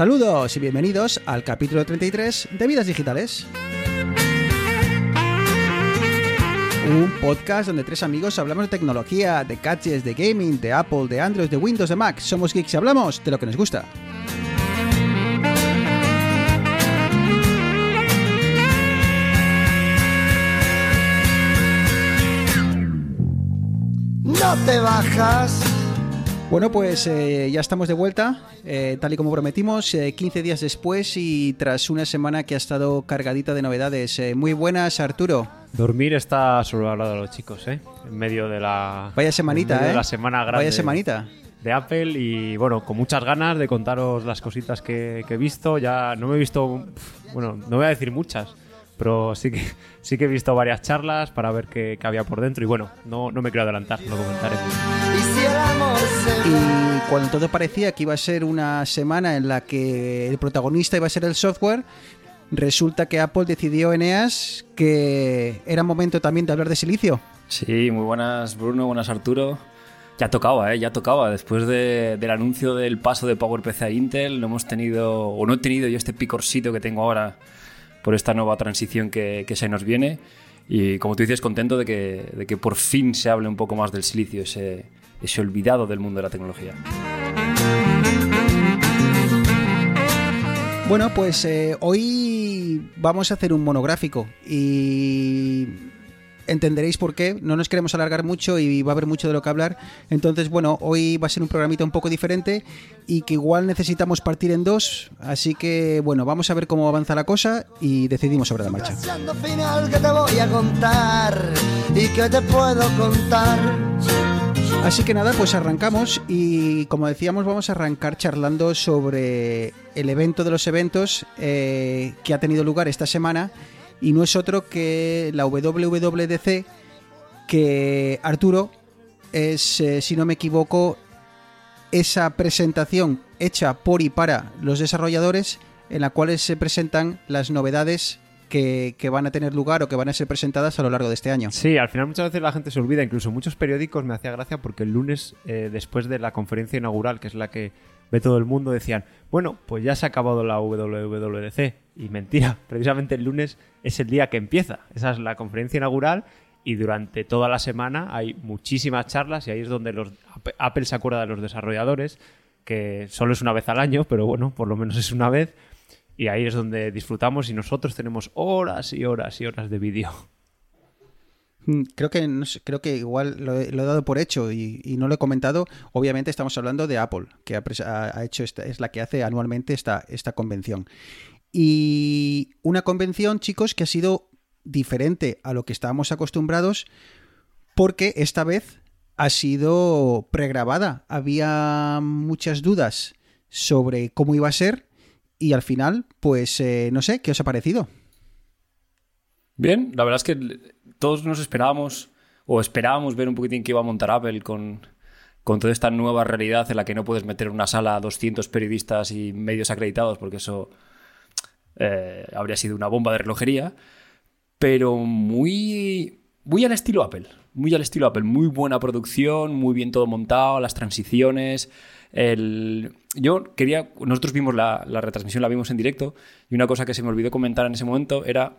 Saludos y bienvenidos al capítulo 33 de Vidas Digitales. Un podcast donde tres amigos hablamos de tecnología, de gadgets, de gaming, de Apple, de Android, de Windows, de Mac. Somos geeks y hablamos de lo que nos gusta. No te bajas. Bueno, pues eh, ya estamos de vuelta, eh, tal y como prometimos, eh, 15 días después y tras una semana que ha estado cargadita de novedades. Eh, muy buenas, Arturo. Dormir está sobrevalorado a los chicos, ¿eh? En medio de la. Vaya semanita, en medio ¿eh? De la semana grande. Vaya semanita. De Apple y bueno, con muchas ganas de contaros las cositas que, que he visto. Ya no me he visto. Bueno, no voy a decir muchas, pero sí que, sí que he visto varias charlas para ver qué, qué había por dentro. Y bueno, no, no me quiero adelantar, lo comentaré. Y cuando todo parecía que iba a ser una semana en la que el protagonista iba a ser el software, resulta que Apple decidió, Eneas, que era momento también de hablar de silicio. Sí, muy buenas Bruno, buenas Arturo. Ya tocaba, ¿eh? Ya tocaba. Después de- del anuncio del paso de PowerPC a Intel, no hemos tenido, o no he tenido yo este picorcito que tengo ahora por esta nueva transición que, que se nos viene. Y como tú dices, contento de que, de que por fin se hable un poco más del silicio, ese, ese olvidado del mundo de la tecnología. Bueno, pues eh, hoy vamos a hacer un monográfico y entenderéis por qué. No nos queremos alargar mucho y va a haber mucho de lo que hablar. Entonces, bueno, hoy va a ser un programita un poco diferente y que igual necesitamos partir en dos. Así que, bueno, vamos a ver cómo avanza la cosa y decidimos sobre la marcha. Pasando final que te voy a contar y que te puedo contar. Así que nada, pues arrancamos y como decíamos vamos a arrancar charlando sobre el evento de los eventos eh, que ha tenido lugar esta semana y no es otro que la WWDC que Arturo es, eh, si no me equivoco, esa presentación hecha por y para los desarrolladores en la cual se presentan las novedades que, van a tener lugar o que van a ser presentadas a lo largo de este año. Sí, al final muchas veces la gente se olvida, incluso muchos periódicos me hacía gracia porque el lunes, eh, después de la conferencia inaugural, que es la que ve todo el mundo, decían, bueno, pues ya se ha acabado la WWDC. Y mentira, precisamente el lunes es el día que empieza. Esa es la conferencia inaugural y durante toda la semana hay muchísimas charlas y ahí es donde los, Apple se acuerda de los desarrolladores, que solo es una vez al año, pero bueno, por lo menos es una vez. Y ahí es donde disfrutamos y nosotros tenemos horas y horas y horas de vídeo. Mm, Creo que, creo que igual lo he, dado por hecho y, no lo he comentado. Obviamente estamos hablando de Apple, que ha- ha hecho esta, es la que hace anualmente esta, esta convención. Y una convención, chicos, que ha sido diferente a lo que estábamos acostumbrados porque esta vez ha sido pregrabada. Había muchas dudas sobre cómo iba a ser y al final, pues eh, no sé, ¿qué os ha parecido? Bien, la verdad es que todos nos esperábamos o esperábamos ver un poquitín que iba a montar Apple con, con toda esta nueva realidad en la que no puedes meter en una sala a 200 periodistas y medios acreditados porque eso eh, habría sido una bomba de relojería, pero muy, muy al estilo Apple, muy al estilo Apple, muy buena producción, muy bien todo montado, las transiciones. El... Yo quería, nosotros vimos la, la retransmisión, la vimos en directo, y una cosa que se me olvidó comentar en ese momento era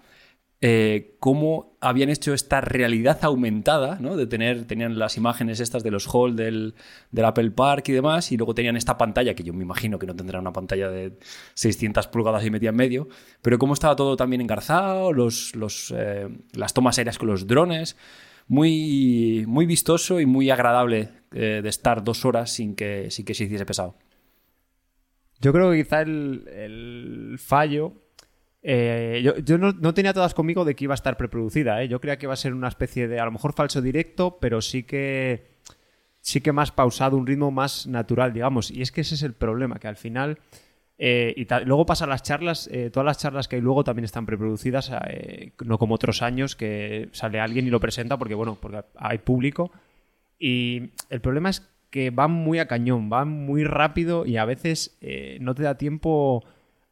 eh, cómo habían hecho esta realidad aumentada, ¿no? De tener, tenían las imágenes estas de los hall del, Apple Park y demás, y luego tenían esta pantalla, que yo me imagino que no tendrá una pantalla de 600 pulgadas y media en medio, pero cómo estaba todo también engarzado, los, eh, las tomas aéreas con los drones, muy, muy vistoso y muy agradable eh, de estar dos horas sin que, sin que se hiciese pesado. Yo creo que quizá el fallo. Eh, yo no, tenía todas conmigo de que iba a estar preproducida. ¿eh? Yo creía que iba a ser una especie de, a lo mejor falso directo, pero sí que. Sí que más pausado, un ritmo más natural, digamos. Y es que ese es el problema, que al final. eh, y luego pasan las charlas, todas las charlas que hay luego también están preproducidas, no como otros años que sale alguien y lo presenta porque, bueno, porque hay público. Y el problema es que van muy a cañón, van muy rápido y a veces no te da tiempo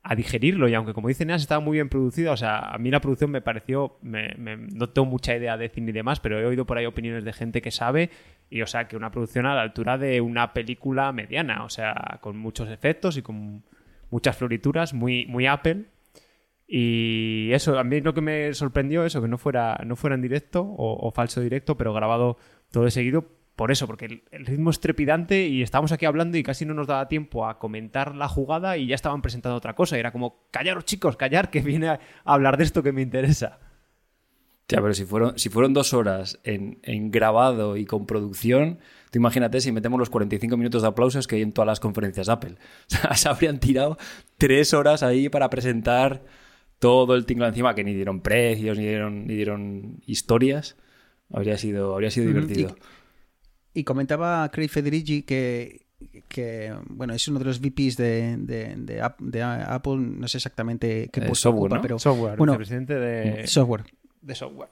a digerirlo. Y aunque, como dice Neas, estaba muy bien producida, o sea, a mí la producción me pareció. me- me- no tengo mucha idea de cine y demás, pero he oído por ahí opiniones de gente que sabe. Y, o sea, que una producción a la altura de una película mediana, o sea, con muchos efectos y con muchas florituras, muy, muy Apple. Y eso, a mí lo que me sorprendió, eso, que no fuera, no fuera en directo o, o falso directo, pero grabado todo de seguido, por eso, porque el, el ritmo es trepidante y estábamos aquí hablando y casi no nos daba tiempo a comentar la jugada y ya estaban presentando otra cosa. Y era como, callaros chicos, callar, que viene a hablar de esto que me interesa. Ya, pero si fueron, si fueron dos horas en, en grabado y con producción, tú imagínate si metemos los 45 minutos de aplausos que hay en todas las conferencias Apple. O sea, se habrían tirado tres horas ahí para presentar todo el tinglado encima, que ni dieron precios, ni dieron, ni dieron historias. Habría sido, habría sido divertido. Y, y comentaba Craig Federici que, que, bueno, es uno de los VPs de, de, de, App- de Apple, no sé exactamente qué Eh, puesto software, ocupa, ¿no? pero Software, bueno, vicepresidente de, software. de software.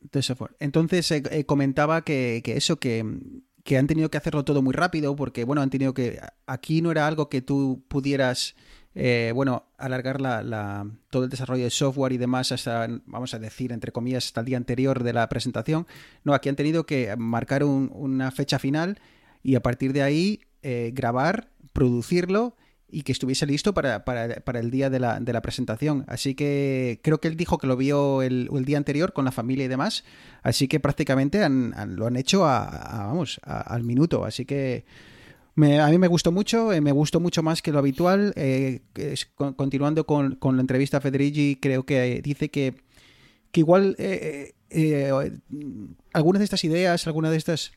de software. Entonces eh, eh, comentaba que, que eso, que, que han tenido que hacerlo todo muy rápido, porque bueno, han tenido que. Aquí no era algo que tú pudieras. Eh, bueno, alargar la, la- todo el desarrollo de software y demás hasta, vamos a decir, entre comillas, hasta el día anterior de la presentación. No, aquí han tenido que marcar un- una fecha final y a partir de ahí eh, grabar, producirlo y que estuviese listo para, para- para el día de la, de la presentación. Así que creo que él dijo que lo vio el, día anterior con la familia y demás. Así que prácticamente han- lo han hecho a, a- vamos, a- al minuto. Así que me- a mí me gustó mucho, eh, me gustó mucho más que lo habitual. Eh, es- con- continuando con, con la entrevista a Federici, creo que dice que, que igual eh, eh, eh, algunas de estas ideas, algunas de estas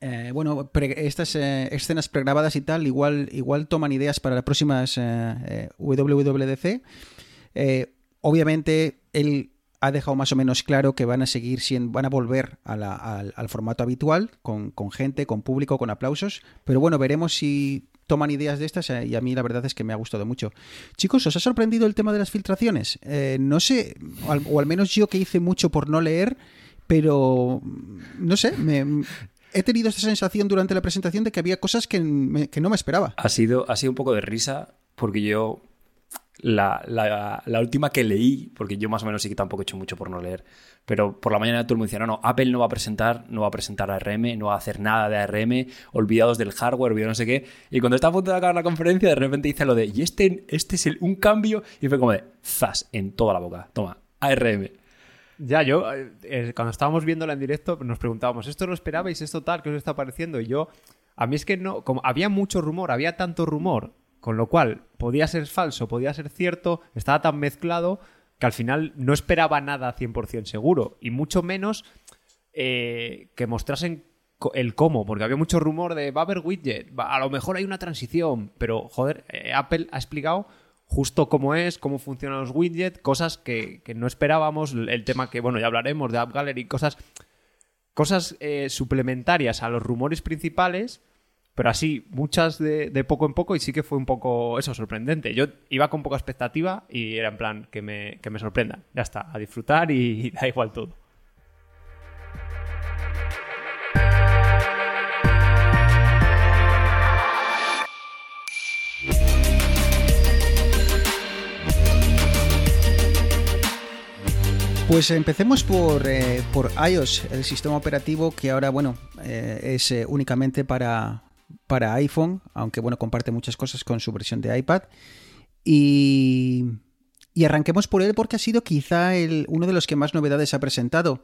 eh, bueno, pre- estas eh, escenas pregrabadas y tal, igual, igual toman ideas para las próximas eh, eh, WWDC. Eh, obviamente, él ha dejado más o menos claro que van a seguir siendo, van a volver al, formato habitual, con, gente, con público, con aplausos. Pero bueno, veremos si toman ideas de estas eh, y a mí la verdad es que me ha gustado mucho. Chicos, ¿os ha sorprendido el tema de las filtraciones? Eh, no sé, o al, menos yo que hice mucho por no leer, pero mm, no sé, me, he tenido esta sensación durante la presentación de que había cosas que no me esperaba. Ha sido, ha sido un poco de risa porque yo la, la- última que leí, porque yo más o menos sí que tampoco he hecho mucho por no leer, pero por la mañana todo el mundo decía, no, no, Apple no va a presentar, no va a presentar ARM, no va a hacer nada de ARM, olvidados del hardware, olvidados no sé qué. Y cuando está a punto de acabar la conferencia, de repente dice lo de, y este, este es el- un cambio, y fue como de, zas, en toda la boca, toma, ARM. Ya, yo, eh, eh, cuando estábamos viéndola en directo, nos preguntábamos, ¿esto lo esperabais? ¿Esto tal? ¿Qué os está pareciendo? Y yo, a mí es que no, como había mucho rumor, había tanto rumor, con lo cual podía ser falso, podía ser cierto, estaba tan mezclado que al final no esperaba nada 100% seguro, y mucho menos eh, que mostrasen el cómo, porque había mucho rumor de va a haber widget, a lo mejor hay una transición, pero joder, eh, Apple ha explicado justo cómo es, cómo funcionan los widgets, cosas que, que no esperábamos, el el tema que, bueno, ya hablaremos de App Gallery, cosas, cosas eh, suplementarias a los rumores principales, pero así, muchas de, de poco en poco y sí que fue un poco eso, sorprendente. Yo iba con poca expectativa y era en plan que me, que me sorprendan. Ya está, a disfrutar y, da igual todo. Pues empecemos por, eh, por iOS, el sistema operativo que ahora, bueno, eh, es eh, únicamente para, para iPhone, aunque, bueno, comparte muchas cosas con su versión de iPad. Y, y arranquemos por él porque ha sido quizá el, uno de los que más novedades ha presentado.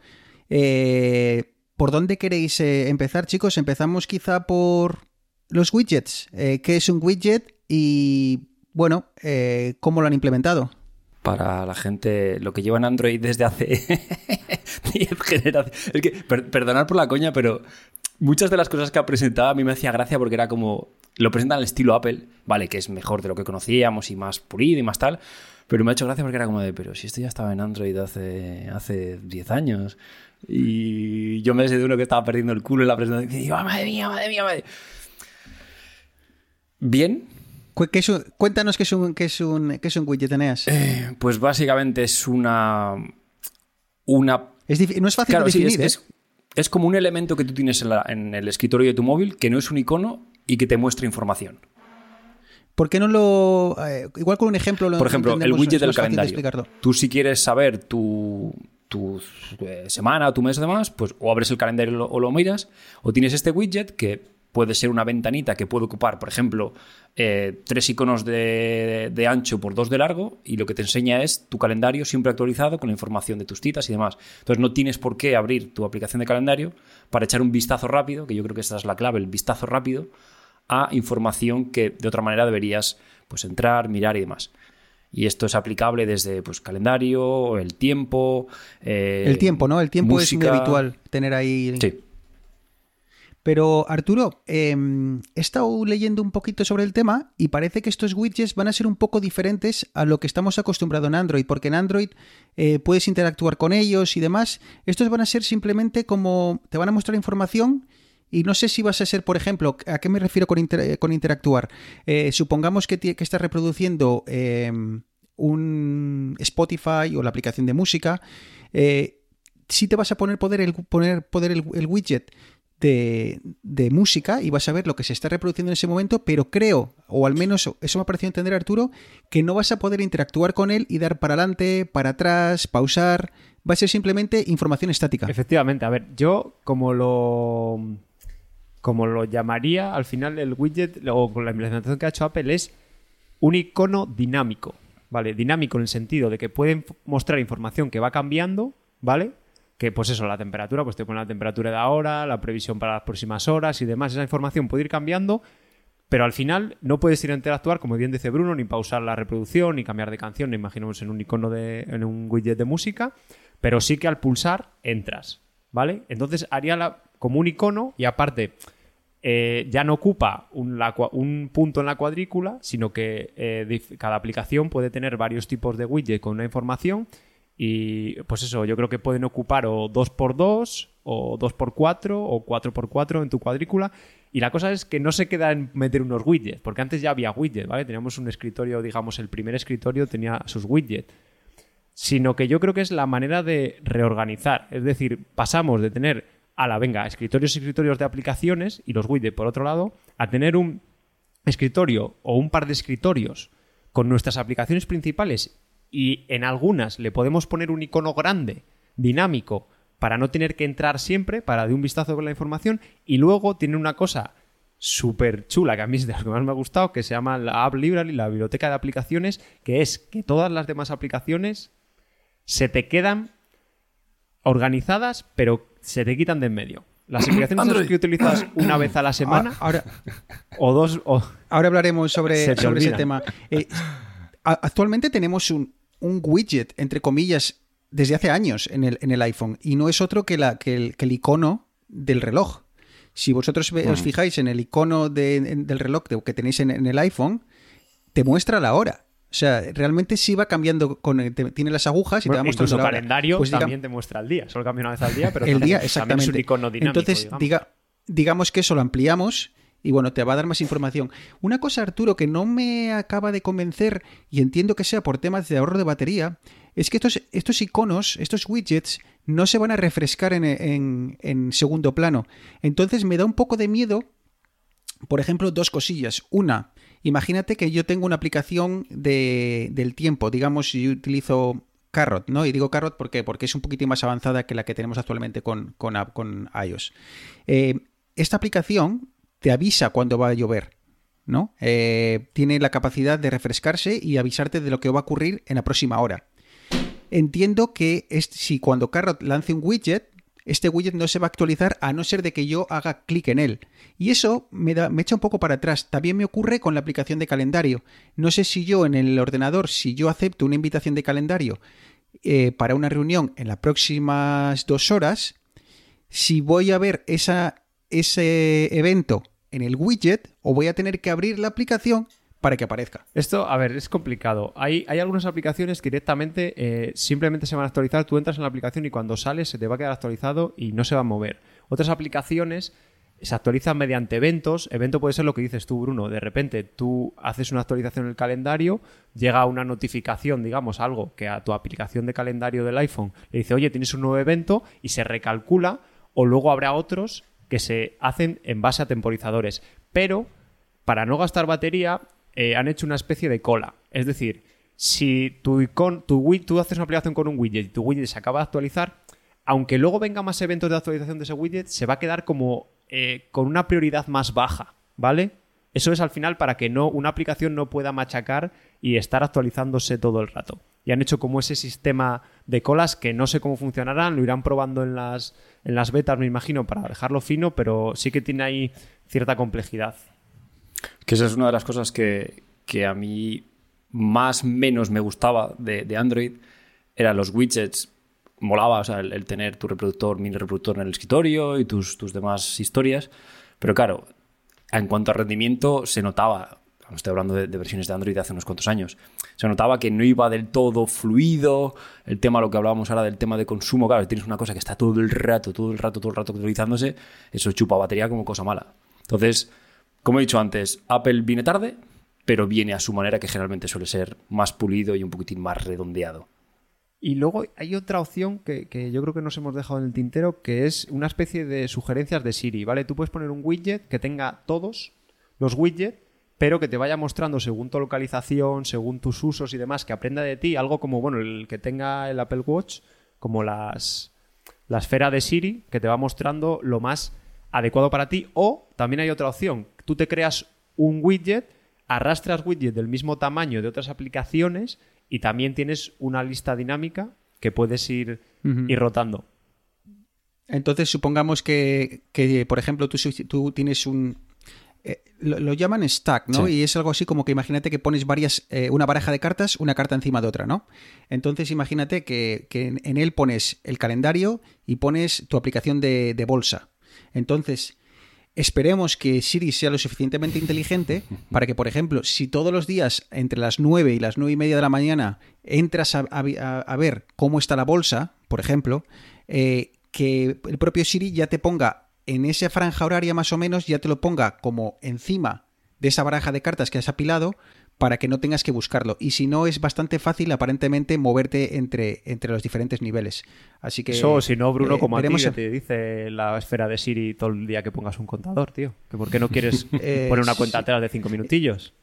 Eh, ¿Por dónde queréis eh, empezar, chicos? Empezamos quizá por los widgets. Eh, ¿Qué es un widget? Y, bueno, ¿cómo lo han implementado? para la gente, lo que lleva en Android desde hace 10 generaciones. Es que, per- perdonad por la coña, pero muchas de las cosas que ha presentado a mí me hacía gracia porque era como, lo presentan al estilo Apple, vale, que es mejor de lo que conocíamos y más pulido y más tal, pero me ha hecho gracia porque era como de, pero si esto ya estaba en Android hace, hace 10 años. Y yo me sé de uno que estaba perdiendo el culo en la presentación y digo, "Ah, madre mía, madre mía, madre. Bien, ¿qué es un- cuéntanos qué es un, qué es un, qué es un widget, Eneas. Eh, pues básicamente es una. Una. Es no es fácil Claro, de sí, definir, es, ¿eh? Es- como un elemento que tú tienes en, la- en el escritorio de tu móvil que no es un icono y que te muestra información. ¿Por qué no lo. eh, igual con un ejemplo lo Por ejemplo, el widget del de calendario. Tú si quieres saber tu, tu eh, semana tu mes o demás, pues o abres el calendario o lo, o lo miras, o tienes este widget que puede ser una ventanita que puede ocupar, por ejemplo, eh, tres iconos de, de, ancho por dos de largo y lo que te enseña es tu calendario siempre actualizado con la información de tus citas y demás. Entonces no tienes por qué abrir tu aplicación de calendario para echar un vistazo rápido, que yo creo que esa es la clave, el vistazo rápido a información que de otra manera deberías pues entrar, mirar y demás. Y esto es aplicable desde pues, calendario, el tiempo. Eh, el tiempo, ¿no? El tiempo es muy habitual tener ahí. Sí. Pero Arturo, em, he estado leyendo un poquito sobre el tema y parece que estos widgets van a ser un poco diferentes a lo que estamos acostumbrados en Android, porque en Android eh, puedes interactuar con ellos y demás. Estos van a ser simplemente como te van a mostrar información y no sé si vas a ser, por ejemplo, ¿a qué me refiero con, interactuar? Eh, supongamos que, que estás reproduciendo em, un Spotify o la aplicación de música. Eh, si te vas a poner poder el, poner poder el widget de, música y vas a ver lo que se está reproduciendo en ese momento, pero creo, o al menos eso me ha parecido entender Arturo, que no vas a poder interactuar con él y dar para adelante, para atrás, pausar. Va a ser simplemente información estática. Efectivamente, a ver, yo como lo como lo llamaría al final el widget o con la implementación que ha hecho Apple es un icono dinámico, ¿vale? Dinámico en el sentido de que pueden mostrar información que va cambiando, ¿vale? Que pues eso, la temperatura, pues te pone la temperatura de ahora, la previsión para las próximas horas y demás. Esa información puede ir cambiando, pero al final no puedes ir a interactuar, como bien dice Bruno, ni pausar la reproducción, ni cambiar de canción, ni imaginemos en un icono de, en un widget de música, pero sí que al pulsar entras, ¿vale? Entonces haría la, como un icono y aparte eh, ya no ocupa un, un, punto en la cuadrícula, sino que eh, cada aplicación puede tener varios tipos de widget con una información y pues eso, yo creo que pueden ocupar o 2x2, o 2x4, o 4x4 en tu cuadrícula. Y la cosa es que no se queda en meter unos widgets, porque antes ya había widgets, ¿vale? Teníamos un escritorio, digamos, el primer escritorio tenía sus widgets. Sino que yo creo que es la manera de reorganizar. Es decir, pasamos de tener a la venga, escritorios y escritorios de aplicaciones y los widgets por otro lado, a tener un escritorio o un par de escritorios con nuestras aplicaciones principales y en algunas le podemos poner un icono grande, dinámico, para no tener que entrar siempre, para de un vistazo con la información, y luego tiene una cosa súper chula, que a mí es de lo que más me ha gustado, que se llama la App Library, la biblioteca de aplicaciones, que es que todas las demás aplicaciones se te quedan organizadas, pero se te quitan de en medio. Las aplicaciones que utilizas una vez a la semana ah, ahora, o dos... O, ahora hablaremos sobre, sobre ese tema. Eh, actualmente tenemos un, un widget, entre comillas, desde hace años en el, en el iPhone y no es otro que, la, que, el, que el icono del reloj. Si vosotros os fijáis en el icono del reloj que tenéis en, el iPhone, te muestra la hora. O sea, realmente sí va cambiando, con, tiene las agujas y te va mostrando la hora. calendario pues también te muestra el día. Solo cambia una vez al día, pero el día, exactamente. es un icono dinámico. Entonces, Diga, digamos que eso lo ampliamos y bueno, te va a dar más información. Una cosa, Arturo, que no me acaba de convencer, y entiendo que sea por temas de ahorro de batería, es que estos, estos iconos, estos widgets, no se van a refrescar en, en, segundo plano. Entonces me da un poco de miedo, por ejemplo, dos cosillas. Una, imagínate que yo tengo una aplicación de, del tiempo, digamos, yo utilizo Carrot, ¿no? Y digo Carrot ¿por porque es un poquito más avanzada que la que tenemos actualmente con, con, con iOS. Eh, esta aplicación te avisa cuando va a llover, ¿no? Eh, tiene la capacidad de refrescarse y avisarte de lo que va a ocurrir en la próxima hora. Entiendo que si cuando Carrot lance un widget, este widget no se va a actualizar a no ser de que yo haga clic en él. Y eso me, da, me echa un poco para atrás. También me ocurre con la aplicación de calendario. No sé si yo en el ordenador, si yo acepto una invitación de calendario eh, para una reunión en las próximas dos horas, si voy a ver ese evento en el widget o voy a tener que abrir la aplicación para que aparezca. Esto, a ver, es complicado. Hay, hay algunas aplicaciones que directamente eh, simplemente se van a actualizar. Tú entras en la aplicación y cuando sales se te va a quedar actualizado y no se va a mover. Otras aplicaciones se actualizan mediante eventos. Evento puede ser lo que dices tú, Bruno. De repente tú haces una actualización en el calendario, llega una notificación, digamos, algo que a tu aplicación de calendario del iPhone le dice, oye, tienes un nuevo evento y se recalcula o luego habrá otros que se hacen en base a temporizadores. Pero, para no gastar batería, eh, han hecho una especie de cola. Es decir, si tu, tu, tú haces una aplicación con un widget y tu widget se acaba de actualizar, aunque luego venga más eventos de actualización de ese widget, se va a quedar como eh, con una prioridad más baja, ¿vale? Eso es al final para que no, una aplicación no pueda machacar y estar actualizándose todo el rato. Y han hecho como ese sistema de colas que no sé cómo funcionarán, lo irán probando en las, en las betas, me imagino, para dejarlo fino, pero sí que tiene ahí cierta complejidad. Que esa es una de las cosas que, que a mí más menos me gustaba de, de Android, eran los widgets molaba, o sea, el, el, tener tu reproductor, mini reproductor en el escritorio y tus, tus demás historias. Pero claro, en cuanto a rendimiento, se notaba, estoy hablando de, versiones de Android de hace unos cuantos años, se notaba que no iba del todo fluido. El tema, lo que hablábamos ahora del tema de consumo, claro, tienes una cosa que está todo el rato, todo el rato, todo el rato actualizándose, eso chupa batería como cosa mala. Entonces, como he dicho antes, Apple viene tarde, pero viene a su manera que generalmente suele ser más pulido y un poquitín más redondeado. Y luego hay otra opción que, que, yo creo que nos hemos dejado en el tintero, que es una especie de sugerencias de Siri, ¿vale? Tú puedes poner un widget que tenga todos los widgets, pero que te vaya mostrando según tu localización, según tus usos y demás, que aprenda de ti, algo como, bueno, el que tenga el Apple Watch, como las, la esfera de Siri, que te va mostrando lo más adecuado para ti. O también hay otra opción, tú te creas un widget, arrastras widgets del mismo tamaño de otras aplicaciones y también tienes una lista dinámica que puedes ir, uh -huh. ir rotando. Entonces, supongamos que, que por ejemplo, tú, tú tienes un. Eh, lo, lo, llaman stack, ¿no? Sí. Y es algo así como que imagínate que pones varias. Eh, una baraja de cartas, una carta encima de otra, ¿no? Entonces, imagínate que, que en, él pones el calendario y pones tu aplicación de, de bolsa. Entonces, Esperemos que Siri sea lo suficientemente inteligente para que, por ejemplo, si todos los días entre las 9 y las 9 y media de la mañana entras a, a, a ver cómo está la bolsa, por ejemplo, eh, que el propio Siri ya te ponga en esa franja horaria más o menos, ya te lo ponga como encima de esa baraja de cartas que has apilado para que no tengas que buscarlo. Y si no, es bastante fácil aparentemente moverte entre, entre los diferentes niveles. Así que... Eso, si no, Bruno, eh, como a ti, que te dice la esfera de Siri todo el día que pongas un contador, tío. Que ¿Por qué no quieres eh, poner una cuenta atrás de cinco minutillos?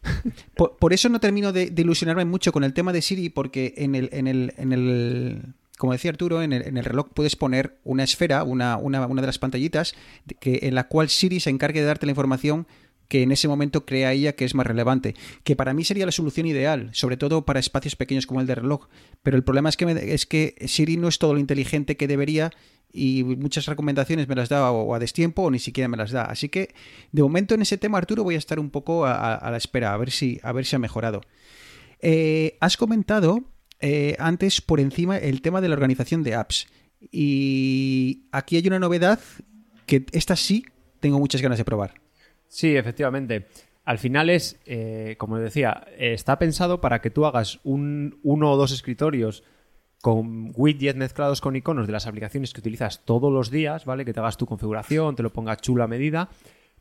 Por, por eso no termino de, de, ilusionarme mucho con el tema de Siri, porque en el... En el, en el como decía Arturo, en el, reloj puedes poner una esfera, una, una, de las pantallitas, que, en la cual Siri se encargue de darte la información que en ese momento crea ella que es más relevante, que para mí sería la solución ideal, sobre todo para espacios pequeños como el de reloj. Pero el problema es que, es que Siri no es todo lo inteligente que debería y muchas recomendaciones me las da o a destiempo o ni siquiera me las da. Así que de momento en ese tema, Arturo, voy a estar un poco a, a la espera, a ver si, a ver si ha mejorado. Eh, has comentado eh, antes por encima el tema de la organización de apps. Y aquí hay una novedad que esta sí tengo muchas ganas de probar. Sí, efectivamente. Al final es, eh, como decía, está pensado para que tú hagas un, uno o dos escritorios con widgets mezclados con iconos de las aplicaciones que utilizas todos los días, ¿vale? Que te hagas tu configuración, te lo pongas chula a medida,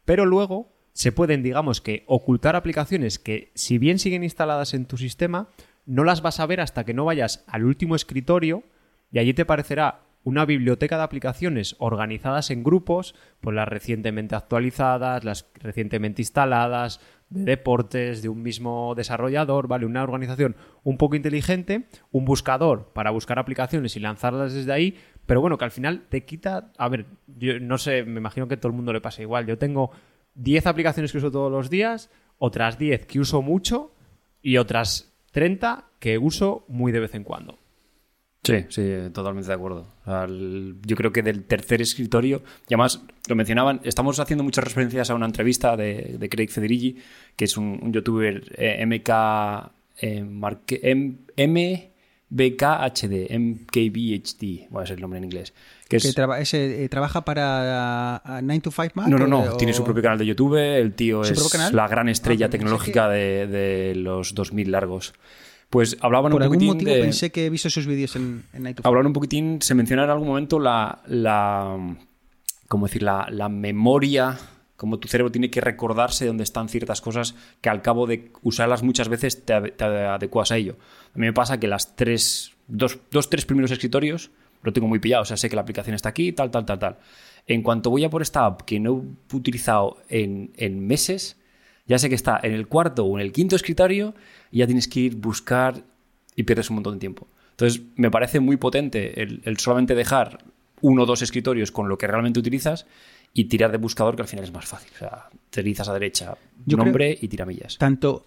pero luego se pueden, digamos que, ocultar aplicaciones que, si bien siguen instaladas en tu sistema, no las vas a ver hasta que no vayas al último escritorio y allí te parecerá una biblioteca de aplicaciones organizadas en grupos, pues las recientemente actualizadas, las recientemente instaladas, de deportes, de un mismo desarrollador, ¿vale? Una organización un poco inteligente, un buscador para buscar aplicaciones y lanzarlas desde ahí, pero bueno, que al final te quita, a ver, yo no sé, me imagino que a todo el mundo le pasa igual, yo tengo 10 aplicaciones que uso todos los días, otras 10 que uso mucho y otras 30 que uso muy de vez en cuando. Sí, sí, totalmente de acuerdo. Yo creo que del tercer escritorio, y además lo mencionaban, estamos haciendo muchas referencias a una entrevista de, Craig Federighi, que es un, youtuber eh, MK, eh, marque, M, MBKHD, MKBHD, a ser el nombre en inglés. Que, es, que traba, ese, eh, trabaja para uh, 9 to 5 Mac. No, no, no, o... tiene su propio canal de YouTube, el tío es la gran estrella ah, tecnológica no sé de, de los 2000 largos. Pues hablaban Por un algún poquitín motivo de... pensé que he visto sus vídeos en, en Night Hablaban un poquitín, se menciona en algún momento la, la ¿cómo decir? La, la memoria, como tu cerebro tiene que recordarse dónde están ciertas cosas que al cabo de usarlas muchas veces te, te adecuas a ello. A mí me pasa que las tres, dos, dos, tres primeros escritorios lo tengo muy pillado, o sea, sé que la aplicación está aquí, tal, tal, tal, tal. En cuanto voy a por esta app que no he utilizado en, en meses, ya sé que está en el cuarto o en el quinto escritorio y ya tienes que ir buscar y pierdes un montón de tiempo. Entonces, me parece muy potente el, el solamente dejar uno o dos escritorios con lo que realmente utilizas y tirar de buscador, que al final es más fácil. O sea, deslizas a derecha, Yo nombre y tiramillas. Tanto,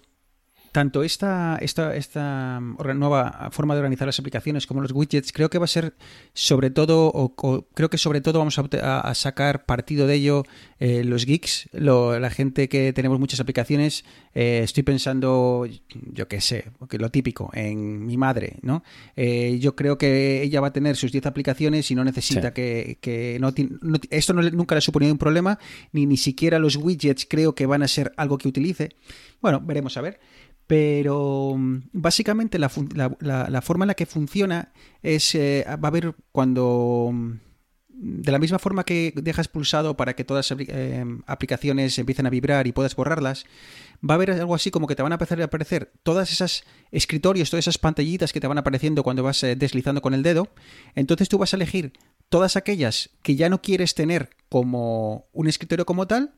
tanto esta, esta, esta orga- nueva forma de organizar las aplicaciones como los widgets, creo que va a ser sobre todo, o, creo que sobre todo vamos a sacar partido de ello eh, los geeks, lo- la gente que tenemos muchas aplicaciones. Eh, estoy pensando, yo qué sé, lo típico, en mi madre, ¿no? Eh, yo creo que ella va a tener sus 10 aplicaciones y no necesita Sí. que, que no, esto no nunca le ha suponido un problema, ni ni siquiera los widgets creo que van a ser algo que utilice. Bueno, veremos a ver. Pero mm, básicamente la, la- forma en la que funciona es, va a haber cuando, mm, de la misma forma que dejas pulsado para que todas las eh, aplicaciones empiecen a vibrar y puedas borrarlas, va a haber algo así como que te van a empezar a aparecer todas esas escritorios, todas esas pantallitas que te van apareciendo cuando vas eh, deslizando con el dedo. Entonces tú vas a elegir todas aquellas que ya no quieres tener como un escritorio como tal,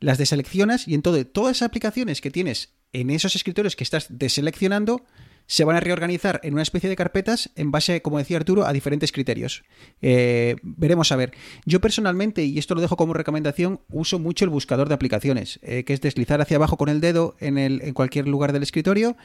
las deseleccionas y en todo, todas esas aplicaciones que tienes en esos escritorios que estás deseleccionando se van a reorganizar en una especie de carpetas en base, como decía Arturo, a diferentes criterios. Eh, veremos a ver. Yo personalmente, y esto lo dejo como recomendación, uso mucho el buscador de aplicaciones, eh, que es deslizar hacia abajo con el dedo en, el, en cualquier lugar del escritorio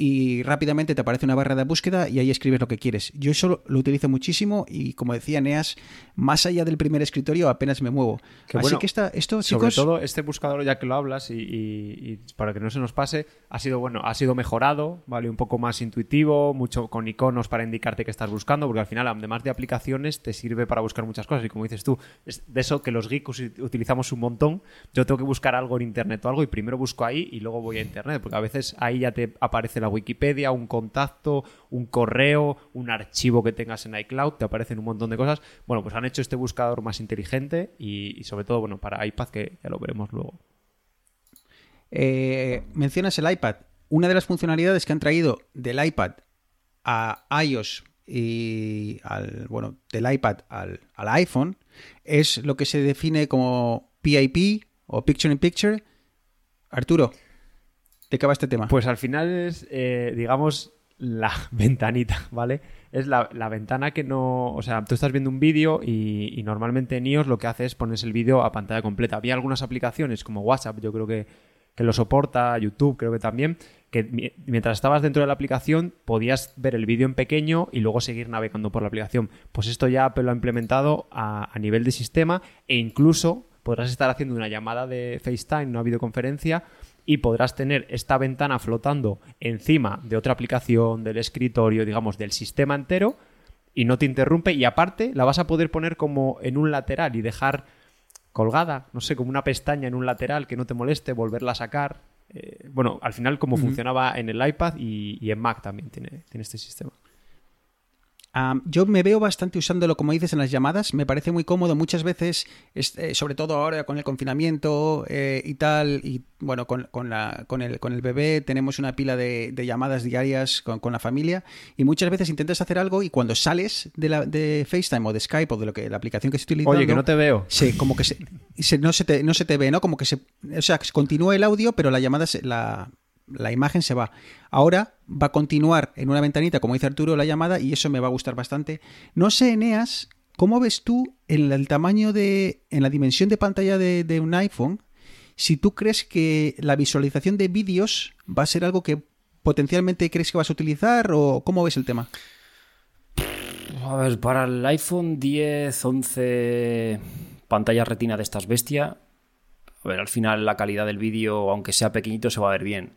y rápidamente te aparece una barra de búsqueda y ahí escribes lo que quieres. Yo eso lo, utilizo muchísimo y como decía Neas, más allá del primer escritorio apenas me muevo. Que Así bueno, que esta, esto, Sobre todo este buscador, ya que lo hablas, y, y- y para que no se nos pase, ha sido bueno, ha sido mejorado, vale, un poco más intuitivo, mucho con iconos para indicarte que estás buscando, porque al final, además de aplicaciones, te sirve para buscar muchas cosas. Y como dices tú, es de eso que los geeks utilizamos un montón. Yo tengo que buscar algo en internet o algo, y primero busco ahí y luego voy a internet, porque a veces ahí ya te aparece la Wikipedia, un contacto, un correo, un archivo que tengas en iCloud, te aparecen un montón de cosas. Bueno, pues han hecho este buscador más inteligente y, sobre todo, bueno, para iPad, que ya lo veremos luego. Eh, mencionas el iPad. Una de las funcionalidades que han traído del iPad a iOS y al bueno del iPad al iPhone es lo que se define como PIP o Picture in Picture. Arturo, ¿de qué va este tema? Pues al final es, eh, digamos, la ventanita, ¿vale? Es la, ventana que no. O sea, tú estás viendo un vídeo y, normalmente en iOS lo que hace es ponerse el vídeo a pantalla completa. Había algunas aplicaciones como WhatsApp, yo creo que, que lo soporta, YouTube creo que también, que mi- mientras estabas dentro de la aplicación podías ver el vídeo en pequeño y luego seguir navegando por la aplicación. Pues esto ya lo ha implementado a, nivel de sistema e incluso podrás estar haciendo una llamada de FaceTime, una videoconferencia, y podrás tener esta ventana flotando encima de otra aplicación, del escritorio, digamos, del sistema entero, y no te interrumpe, y aparte la vas a poder poner como en un lateral y dejar colgada, no sé, como una pestaña en un lateral que no te moleste, volverla a sacar. Eh, bueno, al final como funcionaba en el iPad y, y en Mac también tiene, tiene este sistema. Yo me veo bastante usándolo, como dices, en las llamadas. Me parece muy cómodo. Muchas veces, es- eh, sobre todo ahora con el confinamiento eh, y tal, y bueno, con, con la, con, el, con el bebé tenemos una pila de, de llamadas diarias con, con la familia. Y muchas veces intentas hacer algo y cuando sales de, la, de FaceTime o de Skype o de lo que la aplicación que estés utilizando. Oye, que no te veo. Sí, como que se, se- no, se te, no se te ve, ¿no? Como que se. O sea, continúa el audio, pero la llamada, se- la, la imagen se va. Ahora va a continuar en una ventanita, como dice Arturo, la llamada, y eso me va a gustar bastante. No sé, Eneas, ¿cómo ves tú en el tamaño de. en la dimensión de pantalla de, un iPhone? Si tú crees que la visualización de vídeos va a ser algo que potencialmente crees que vas a utilizar, o cómo ves el tema? A ver, para el iPhone 10, 11, pantalla retina de estas bestias, a ver, al final la calidad del vídeo, aunque sea pequeñito, se va a ver bien.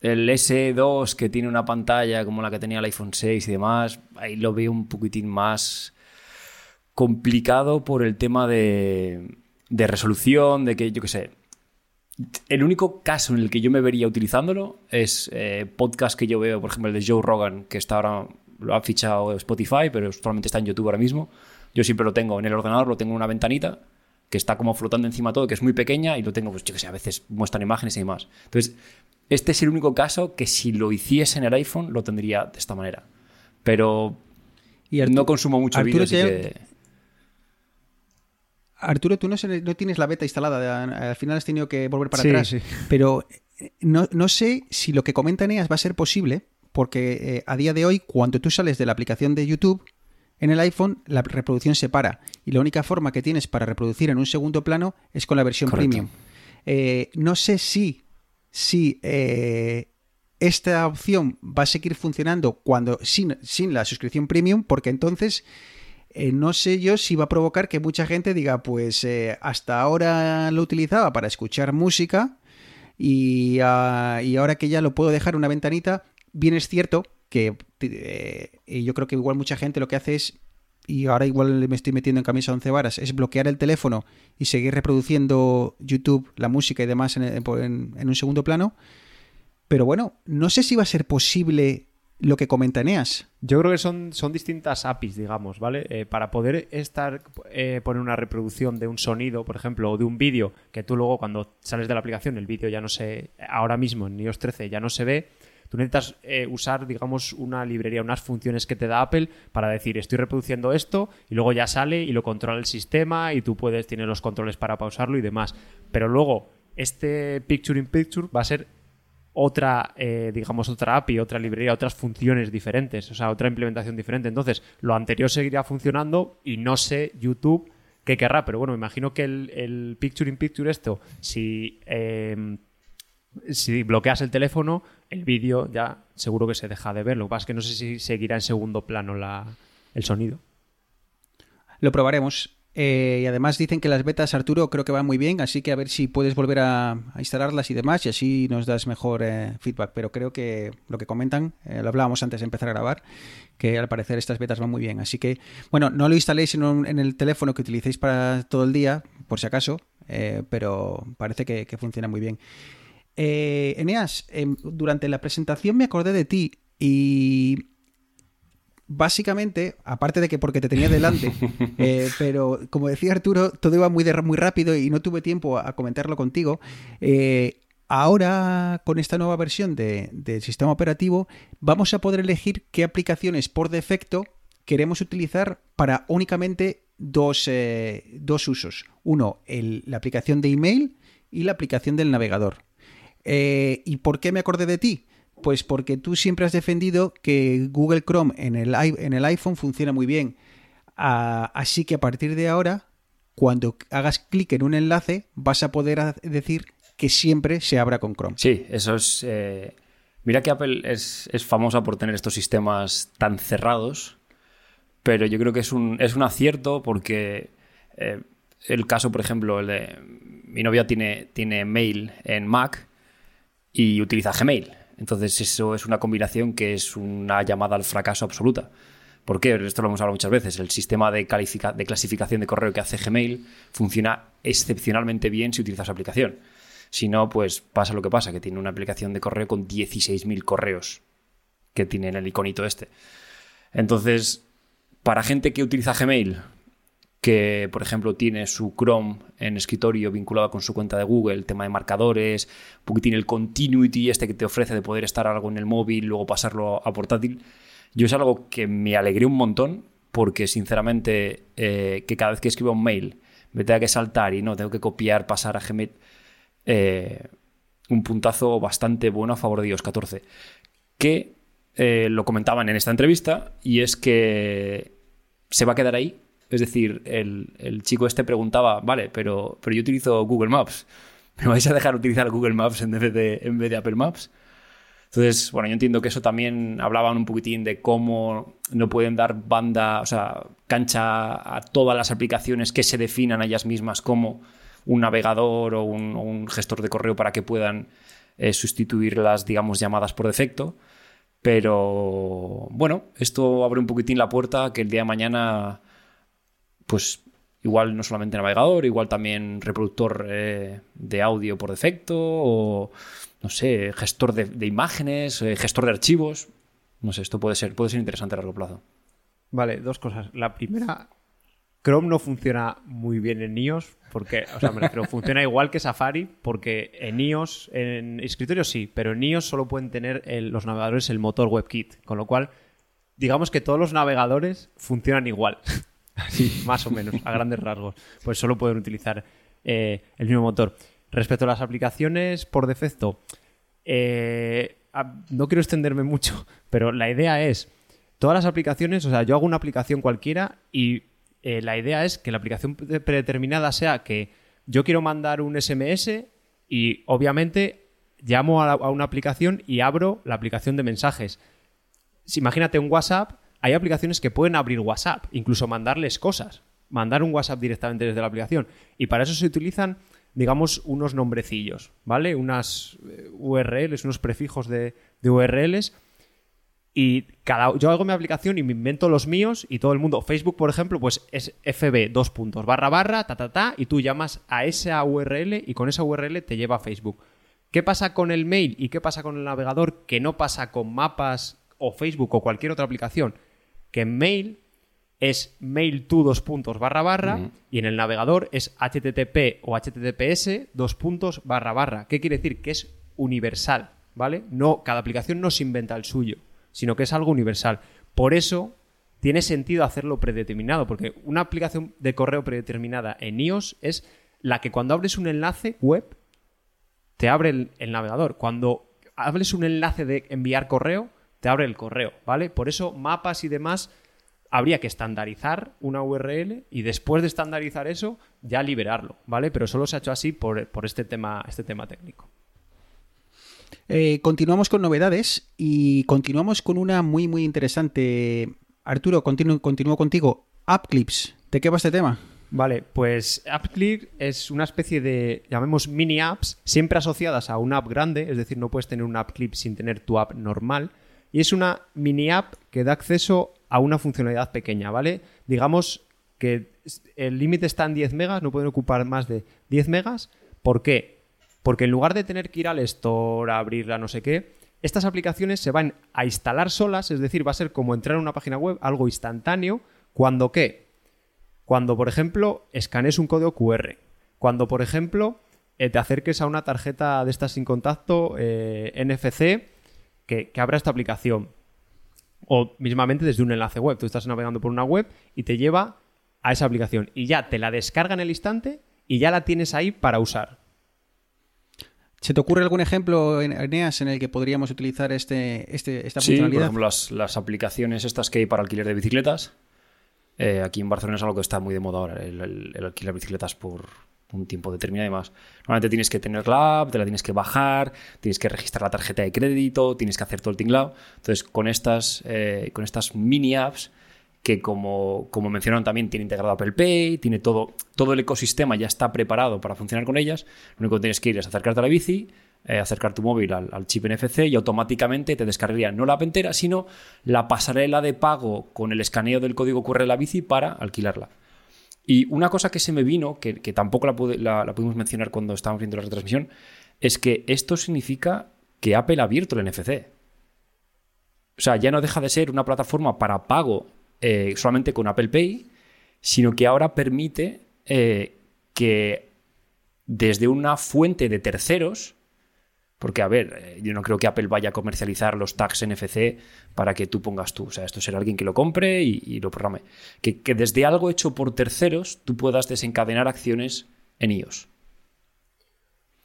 El S2, que tiene una pantalla como la que tenía el iPhone 6 y demás, ahí lo veo un poquitín más complicado por el tema de, de resolución, de que, yo qué sé, el único caso en el que yo me vería utilizándolo es eh, podcast que yo veo, por ejemplo, el de Joe Rogan, que está ahora, lo ha fichado Spotify, pero solamente está en YouTube ahora mismo. Yo siempre lo tengo en el ordenador, lo tengo en una ventanita que está como flotando encima todo, que es muy pequeña y lo tengo, pues yo que sé, a veces muestran imágenes y demás. Entonces, este es el único caso que si lo hiciese en el iPhone lo tendría de esta manera. Pero Y no consumo mucho Arturo vídeo, así te- que... Arturo, tú no, se- no tienes la beta instalada, al final has tenido que volver para Sí, atrás. sí. Pero eh, no, no sé si lo que comenta Eneas va a ser posible, porque eh, a día de hoy, cuando tú sales de la aplicación de YouTube, En el iPhone la reproducción se para y la única forma que tienes para reproducir en un segundo plano es con la versión Correcto. premium. Eh, no sé si, si eh, esta opción va a seguir funcionando cuando sin, sin la suscripción premium, porque entonces eh, no sé yo si va a provocar que mucha gente diga, pues hasta ahora lo utilizaba para escuchar música y, ah, y ahora que ya lo puedo dejar en una ventanita, bien es cierto que eh, yo creo que igual mucha gente lo que hace es, y ahora igual me estoy metiendo en camisa 11 varas, es bloquear el teléfono y seguir reproduciendo YouTube, la música y demás en, en- en un segundo plano. Pero bueno, no sé si va a ser posible lo que comenta Eneas. Yo creo que son, son distintas APIs, digamos, ¿vale? Eh, para poder estar eh, poner una reproducción de un sonido, por ejemplo, o de un vídeo, que tú luego cuando sales de la aplicación el vídeo ya no se, ahora mismo en iOS 13 ya no se ve, tú necesitas eh, usar, digamos, una librería, unas funciones que te da Apple para decir estoy reproduciendo esto y luego ya sale y lo controla el sistema y tú puedes, tienes los controles para pausarlo y demás. Pero luego este Picture in Picture va a ser otra, eh, digamos, otra API, otra librería, otras funciones diferentes, o sea, otra implementación diferente. Entonces, lo anterior seguirá funcionando y no sé YouTube qué querrá, pero bueno, me imagino que el, Picture in Picture esto, si, eh, si bloqueas el teléfono, el vídeo ya seguro que se deja de ver. Lo que pasa es que no sé si seguirá en segundo plano la, el sonido. Lo probaremos. Eh, y además dicen que las betas, Arturo, creo que van muy bien, así que a ver si puedes volver a, instalarlas y demás, y así nos das mejor eh, feedback. Pero creo que lo que comentan, eh, lo hablábamos antes de empezar a grabar, que al parecer estas betas van muy bien. Así que, bueno, no lo instaléis en, un- en el teléfono que utilicéis para todo el día, por si acaso, eh, pero parece que, que funciona muy bien. Eh, Eneas, em, durante la presentación me acordé de ti y básicamente, aparte de que porque te tenía delante, eh, pero como decía Arturo, todo iba muy, de- muy rápido y no tuve tiempo a, a comentarlo contigo. eh, ahora, con esta nueva versión de- del sistema operativo, vamos a poder elegir qué aplicaciones por defecto queremos utilizar para únicamente dos, eh, dos usos. Uno, el- la aplicación de email y la aplicación del navegador. Eh, ¿Y por qué me acordé de ti? Pues porque tú siempre has defendido que Google Chrome en el, iPhone funciona muy bien. Ah, así que a partir de ahora, cuando hagas clic en un enlace, vas a poder decir que siempre se abra con Chrome. Sí, eso es. eh, Mira que Apple es, famosa por tener estos sistemas tan cerrados, pero yo creo que es un, acierto porque eh, el caso, por ejemplo, el de mi novia tiene mail en Mac y utiliza Gmail. Entonces eso es una combinación que es una llamada al fracaso absoluta. ¿Por qué? Esto lo hemos hablado muchas veces. El sistema de, de clasificación de correo que hace Gmail funciona excepcionalmente bien si utilizas aplicación. Si no, pues pasa lo que pasa, que tiene una aplicación de correo con 16.000 correos que tiene en el iconito este. Entonces, para gente que utiliza Gmail, que por ejemplo tiene su Chrome en escritorio vinculado con su cuenta de Google, el tema de marcadores, porque tiene el continuity este que te ofrece de poder estar algo en el móvil, luego pasarlo a portátil, yo es algo que me alegré un montón porque sinceramente eh, que cada vez que escribo un mail me tenga que saltar y no, tengo que copiar, pasar a Gmail, eh, un puntazo bastante bueno a favor de iOS 14. Que eh, lo comentaban en esta entrevista y es que se va a quedar ahí. Es decir, el, el chico este preguntaba, vale, pero, pero yo utilizo Google Maps. ¿Me vais a dejar utilizar Google Maps en vez de, en vez de Apple Maps? Entonces, bueno, yo entiendo que eso también hablaban un poquitín de cómo no pueden dar banda, o sea, cancha a todas las aplicaciones que se definan a ellas mismas como un navegador o un, gestor de correo para que puedan eh, sustituir las, digamos, llamadas por defecto. Pero bueno, esto abre un poquitín la puerta que el día de mañana, pues igual no solamente navegador, igual también reproductor eh, de audio por defecto o no sé, gestor de, imágenes, eh, gestor de archivos. No sé, esto puede ser, puede ser interesante a largo plazo. Vale, dos cosas. La primera, Chrome no funciona muy bien en iOS porque, o sea, me funciona igual que Safari porque en iOS, en escritorio sí, pero en iOS solo pueden tener los navegadores el motor WebKit, con lo cual, digamos que todos los navegadores funcionan igual, así, más o menos, a grandes rasgos, pues solo pueden utilizar eh, el mismo motor. Respecto a las aplicaciones por defecto, eh, no quiero extenderme mucho, pero la idea es todas las aplicaciones, o sea, yo hago una aplicación cualquiera y eh, la idea es que la aplicación pre- predeterminada sea que yo quiero mandar un SMS y obviamente llamo a, la- a una aplicación y abro la aplicación de mensajes. Si imagínate un WhatsApp, hay aplicaciones que pueden abrir WhatsApp, incluso mandarles cosas, mandar un WhatsApp directamente desde la aplicación. Y para eso se utilizan, digamos, unos nombrecillos, ¿vale? Unas eh, URLs, unos prefijos de, URLs. Y cada, yo hago mi aplicación y me invento los míos y todo el mundo. Facebook, por ejemplo, pues es fb dos puntos barra barra ta ta ta y tú llamas a esa URL y con esa URL te lleva a Facebook. ¿Qué pasa con el mail y qué pasa con el navegador que no pasa con mapas o Facebook o cualquier otra aplicación? Que en mail es mail to dos puntos barra barra y en el navegador es http o https dos puntos barra barra. ¿Qué quiere decir? Que es universal, ¿vale? No, cada aplicación no se inventa el suyo, sino que es algo universal. Por eso tiene sentido hacerlo predeterminado, porque una aplicación de correo predeterminada en iOS es la que cuando abres un enlace web te abre el, el navegador. Cuando hables un enlace de enviar correo, te abre el correo, ¿vale? Por eso mapas y demás habría que estandarizar una URL y después de estandarizar eso ya liberarlo, ¿vale? Pero solo se ha hecho así por, por este, tema, este tema técnico. Eh, continuamos con novedades y continuamos con una muy, muy interesante. Arturo, continúo, continúo contigo. AppClips. ¿De qué va este tema? Vale, pues AppClick es una especie de, llamemos mini apps, siempre asociadas a una app grande, es decir, no puedes tener una app clip sin tener tu app normal. Y es una mini app que da acceso a una funcionalidad pequeña, ¿vale? Digamos que el límite está en 10 megas, no pueden ocupar más de 10 megas. ¿Por qué? Porque en lugar de tener que ir al store, a abrirla, no sé qué, estas aplicaciones se van a instalar solas, es decir, va a ser como entrar a una página web, algo instantáneo, cuando qué? Cuando, por ejemplo, escanees un código QR. Cuando, por ejemplo, eh, te acerques a una tarjeta de estas sin contacto eh, NFC que, que abra esta aplicación. O mismamente desde un enlace web. Tú estás navegando por una web y te lleva a esa aplicación. Y ya te la descarga en el instante y ya la tienes ahí para usar. ¿Se te ocurre algún ejemplo, en- Eneas, en el que podríamos utilizar este, este, esta Sí, por funcionalidad? ejemplo, las, las aplicaciones estas que hay para alquiler de bicicletas. Eh, aquí en Barcelona es algo que está muy de moda ahora, el, el- el alquilar bicicletas por un tiempo determinado y más. Normalmente tienes que tener la app, te la tienes que bajar, tienes que registrar la tarjeta de crédito, tienes que hacer todo el tinglado. Entonces, con estas, eh, con estas mini apps, que como, como mencionaron también, tiene integrado Apple Pay, tiene todo, todo el ecosistema ya está preparado para funcionar con ellas. Lo único que tienes que ir es acercarte a la bici, eh, acercar tu móvil al, al chip NFC y automáticamente te descargaría no la app entera, sino la pasarela de pago con el escaneo del código QR de la bici para alquilarla. Y una cosa que se me vino, que, tampoco la pudimos mencionar cuando estábamos viendo la retransmisión, es que esto significa que Apple ha abierto el NFC. O sea, ya no deja de ser una plataforma para pago eh, solamente con Apple Pay, sino que ahora permite eh, que desde una fuente de terceros, porque a ver, eh, yo no creo que Apple vaya a comercializar los tags NFC para que tú pongas tú, o sea, esto será alguien que lo compre y, lo programe, que desde algo hecho por terceros tú puedas desencadenar acciones en iOS.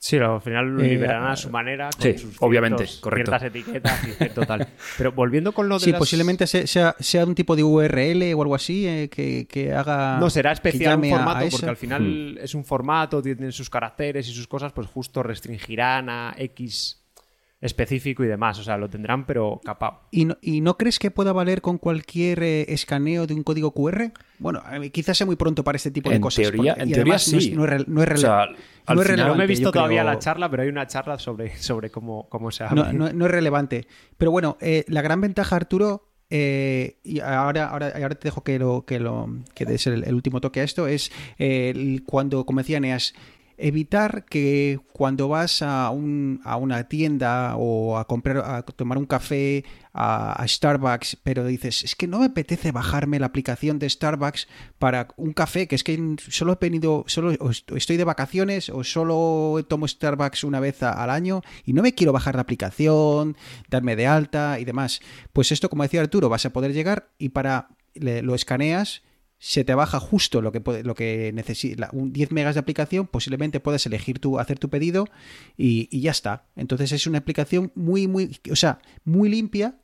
Sí, al final lo Eh, liberarán a su manera. Con sí, sus obviamente, ciertos- correcto. Ciertas etiquetas y cierto tal. Pero volviendo con lo de Sí, las- posiblemente se- sea, sea un tipo de URL o algo así eh, que, que haga. No, será especial un formato, porque al final es un formato, tiene sus caracteres y sus cosas, pues justo restringirán a X específico y demás. O sea, lo tendrán, pero capao. ¿Y no, y no crees que pueda valer con cualquier eh, escaneo de un código QR? Bueno, eh, quizás sea muy pronto para este tipo de En cosas. teoría- porque- en y teoría además no es- sí. No es, no es O sea, rele- al no es final- No relevante. me he visto todavía creo. la charla, pero hay una charla sobre, sobre cómo, cómo se abre. No, no- no es relevante. Pero bueno, eh, la gran ventaja, Arturo, eh, y ahora, ahora, ahora te dejo que lo que lo que des el, el último toque a esto, es eh, cuando, como decía Neas, evitar que cuando vas a, un, a una tienda o a comprar, a tomar un café a, Starbucks, pero dices, es que no me apetece bajarme la aplicación de Starbucks para un café, que es que solo he venido, solo estoy de vacaciones o solo tomo Starbucks una vez al año y no me quiero bajar la aplicación, darme de alta y demás. Pues esto, como decía Arturo, vas a poder llegar y para lo escaneas se te baja justo lo que lo que necesita, un 10 megas de aplicación, posiblemente puedes elegir tú, hacer tu pedido y, y ya está. Entonces es una aplicación muy, muy, o sea, muy limpia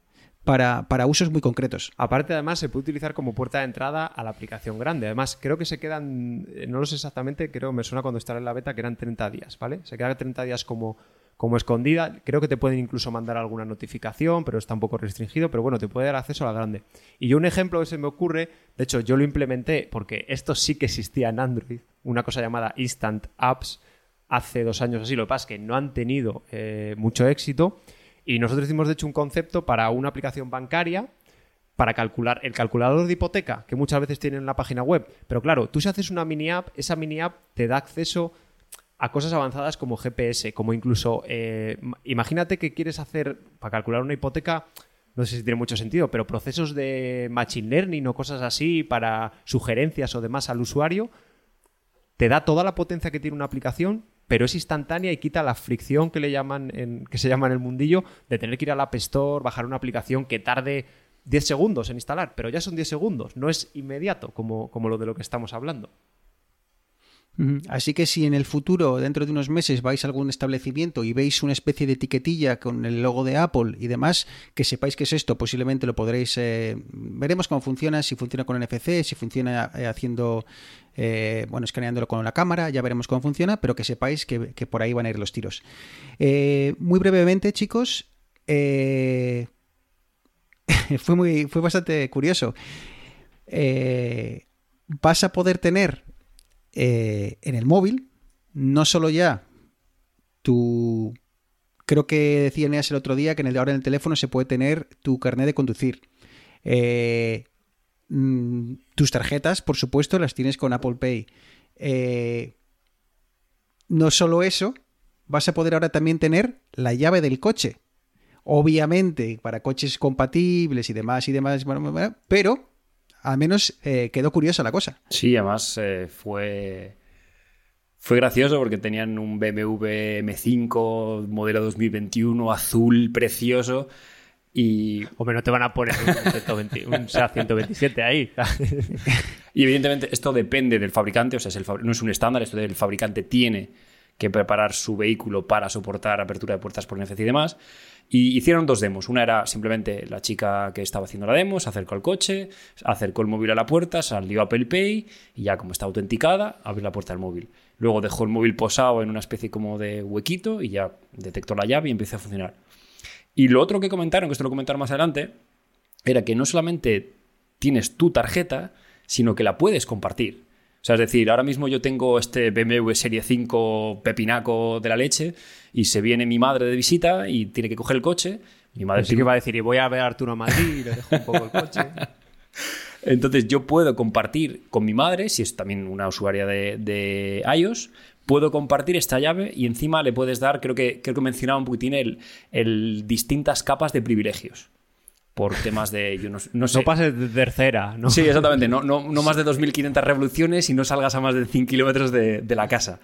para, para usos muy concretos. Aparte, además, se puede utilizar como puerta de entrada a la aplicación grande. Además, creo que se quedan, eh, no lo sé exactamente, creo, me suena cuando estaba en la beta que eran 30 días, ¿vale? Se quedan 30 días como, como escondida. Creo que te pueden incluso mandar alguna notificación, pero está un poco restringido, pero bueno, te puede dar acceso a la grande. Y yo un ejemplo que se me ocurre, de hecho, yo lo implementé porque esto sí que existía en Android, una cosa llamada Instant Apps, hace dos años así, lo que pasa es que no han tenido eh, mucho éxito. Y nosotros hicimos, de hecho, un concepto para una aplicación bancaria para calcular el calculador de hipoteca que muchas veces tienen en la página web. Pero claro, tú si haces una mini app, esa mini app te da acceso a cosas avanzadas como GPS, como incluso, eh, imagínate que quieres hacer, para calcular una hipoteca, no sé si tiene mucho sentido, pero procesos de machine learning o cosas así para sugerencias o demás al usuario, te da toda la potencia que tiene una aplicación pero es instantánea y quita la fricción que le llaman en, que se llama en el mundillo de tener que ir al App Store, bajar una aplicación que tarde 10 segundos en instalar, pero ya son 10 segundos, no es inmediato como, como lo de lo que estamos hablando. Así que si en el futuro, dentro de unos meses, vais a algún establecimiento y veis una especie de etiquetilla con el logo de Apple y demás, que sepáis que es esto, posiblemente lo podréis... Eh, veremos cómo funciona, si funciona con NFC, si funciona eh, haciendo... Eh, bueno, escaneándolo con la cámara, ya veremos cómo funciona, pero que sepáis que, por ahí van a ir los tiros. muy brevemente, chicos, fue, muy, fue bastante curioso. vas a poder tener eh, en el móvil, no solo ya tu... Creo que decía Neas el otro día que en el, ahora en el teléfono se puede tener tu carnet de conducir. Eh, mm, tus tarjetas, por supuesto, las tienes con Apple Pay. Eh, no solo eso, vas a poder ahora también tener la llave del coche. Obviamente, para coches compatibles y demás y demás, pero al menos eh, quedó curiosa la cosa. Sí, además eh, fue, fue gracioso porque tenían un BMW M5 modelo 2021 azul precioso. Y... Hombre, no te van a poner un, SEAT 127 ahí. y evidentemente esto depende del fabricante, o sea, no es un estándar, esto del fabricante tiene que preparar su vehículo para soportar apertura de puertas por NFC y demás. Y hicieron dos demos. Una era simplemente la chica que estaba haciendo la demo, se acercó al coche, acercó el móvil a la puerta, salió Apple Pay y ya como está autenticada, abrió la puerta del móvil. Luego dejó el móvil posado en una especie como de huequito y ya detectó la llave y empezó a funcionar. Y lo otro que comentaron, que esto lo comentaron más adelante, era que no solamente tienes tu tarjeta, sino que la puedes compartir. O sea, es decir, ahora mismo yo tengo este BMW Serie 5 pepinaco de la leche y se viene mi madre de visita y tiene que coger el coche. Mi madre sí que va a decir, y voy a ver a Arturo a Madrid y le dejo un poco el coche. Entonces yo puedo compartir con mi madre, si es también una usuaria de, de, iOS, puedo compartir esta llave y encima le puedes dar, creo que, creo que mencionaba un poquitín el, el distintas capas de privilegios por temas de. Yo no, no, sé. no pases de tercera, ¿no? Sí, exactamente. No, no, no más de 2.500 revoluciones y no salgas a más de 100 kilómetros de, la casa.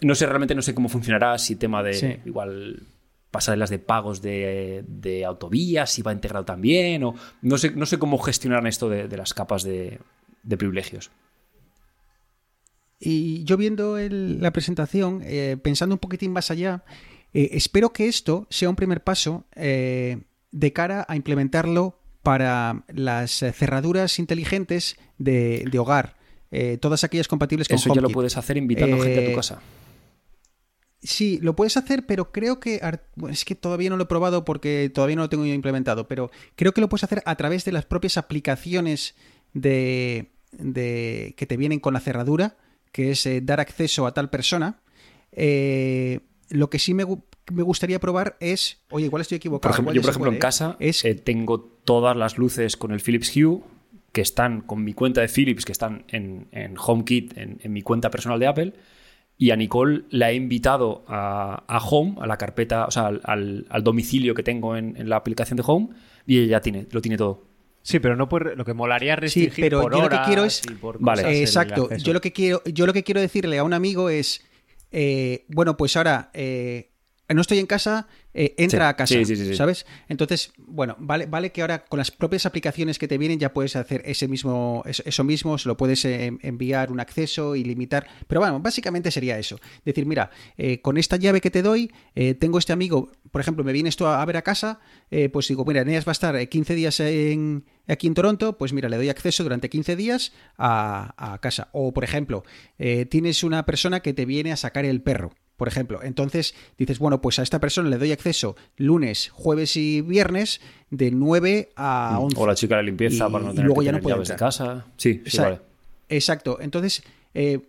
No sé, realmente no sé cómo funcionará, si tema de. Igual pasarelas de pagos de, de, autovías, si va integrado también, o no sé, no sé cómo gestionar esto de, las capas de, privilegios. Y yo viendo la presentación, eh, pensando un poquitín más allá, eh, espero que esto sea un primer paso eh, de cara a implementarlo para las eh, cerraduras inteligentes de, hogar, eh, todas aquellas compatibles con Eso ya lo puedes hacer invitando gente a tu eh, casa. Sí, lo puedes hacer, pero creo que es que todavía no lo he probado porque todavía no lo tengo implementado, pero creo que lo puedes hacer a través de las propias aplicaciones de, de que te vienen con la cerradura, que es dar acceso a tal persona. lo que sí me, me gustaría probar es, oye, igual estoy equivocado. yo, por ejemplo, en casa eh, tengo todas las luces con el Philips Hue que están con mi cuenta de Philips, que están en, HomeKit, en, mi cuenta personal de Apple. Y a Nicole la he invitado a, Home, a la carpeta, o sea, al, domicilio que tengo en, la aplicación de Home, y ella tiene, lo tiene todo. Sí, pero no puede, lo que molaría restringir sí, pero yo lo que quiero es vale, exacto. Yo lo que quiero, yo lo que quiero decirle a un amigo es, eh, bueno, pues ahora eh, no estoy en casa, eh, entra Sí, a casa, sí, sí. ¿sabes? Entonces, bueno, vale, vale que ahora con las propias aplicaciones que te vienen ya puedes hacer ese mismo, eso, eso mismo, se lo puedes eh, enviar un acceso y limitar. Pero bueno, básicamente sería eso. Decir, mira, eh, con esta llave que te doy, eh, tengo este amigo, por ejemplo, me vienes tú a, a ver a casa, eh, pues digo, mira, Eneas va a estar eh, 15 días en, aquí en Toronto, pues mira, le doy acceso durante 15 días a, a casa. O, por ejemplo, eh, tienes una persona que te viene a sacar el perro. Por ejemplo, entonces dices, bueno, pues a esta persona le doy acceso lunes, jueves y viernes de 9 a 11. O la chica de la limpieza Y- para no tener luego que ya no tener puede llaves de casa. Sí, sí, vale. Exacto. Entonces, eh,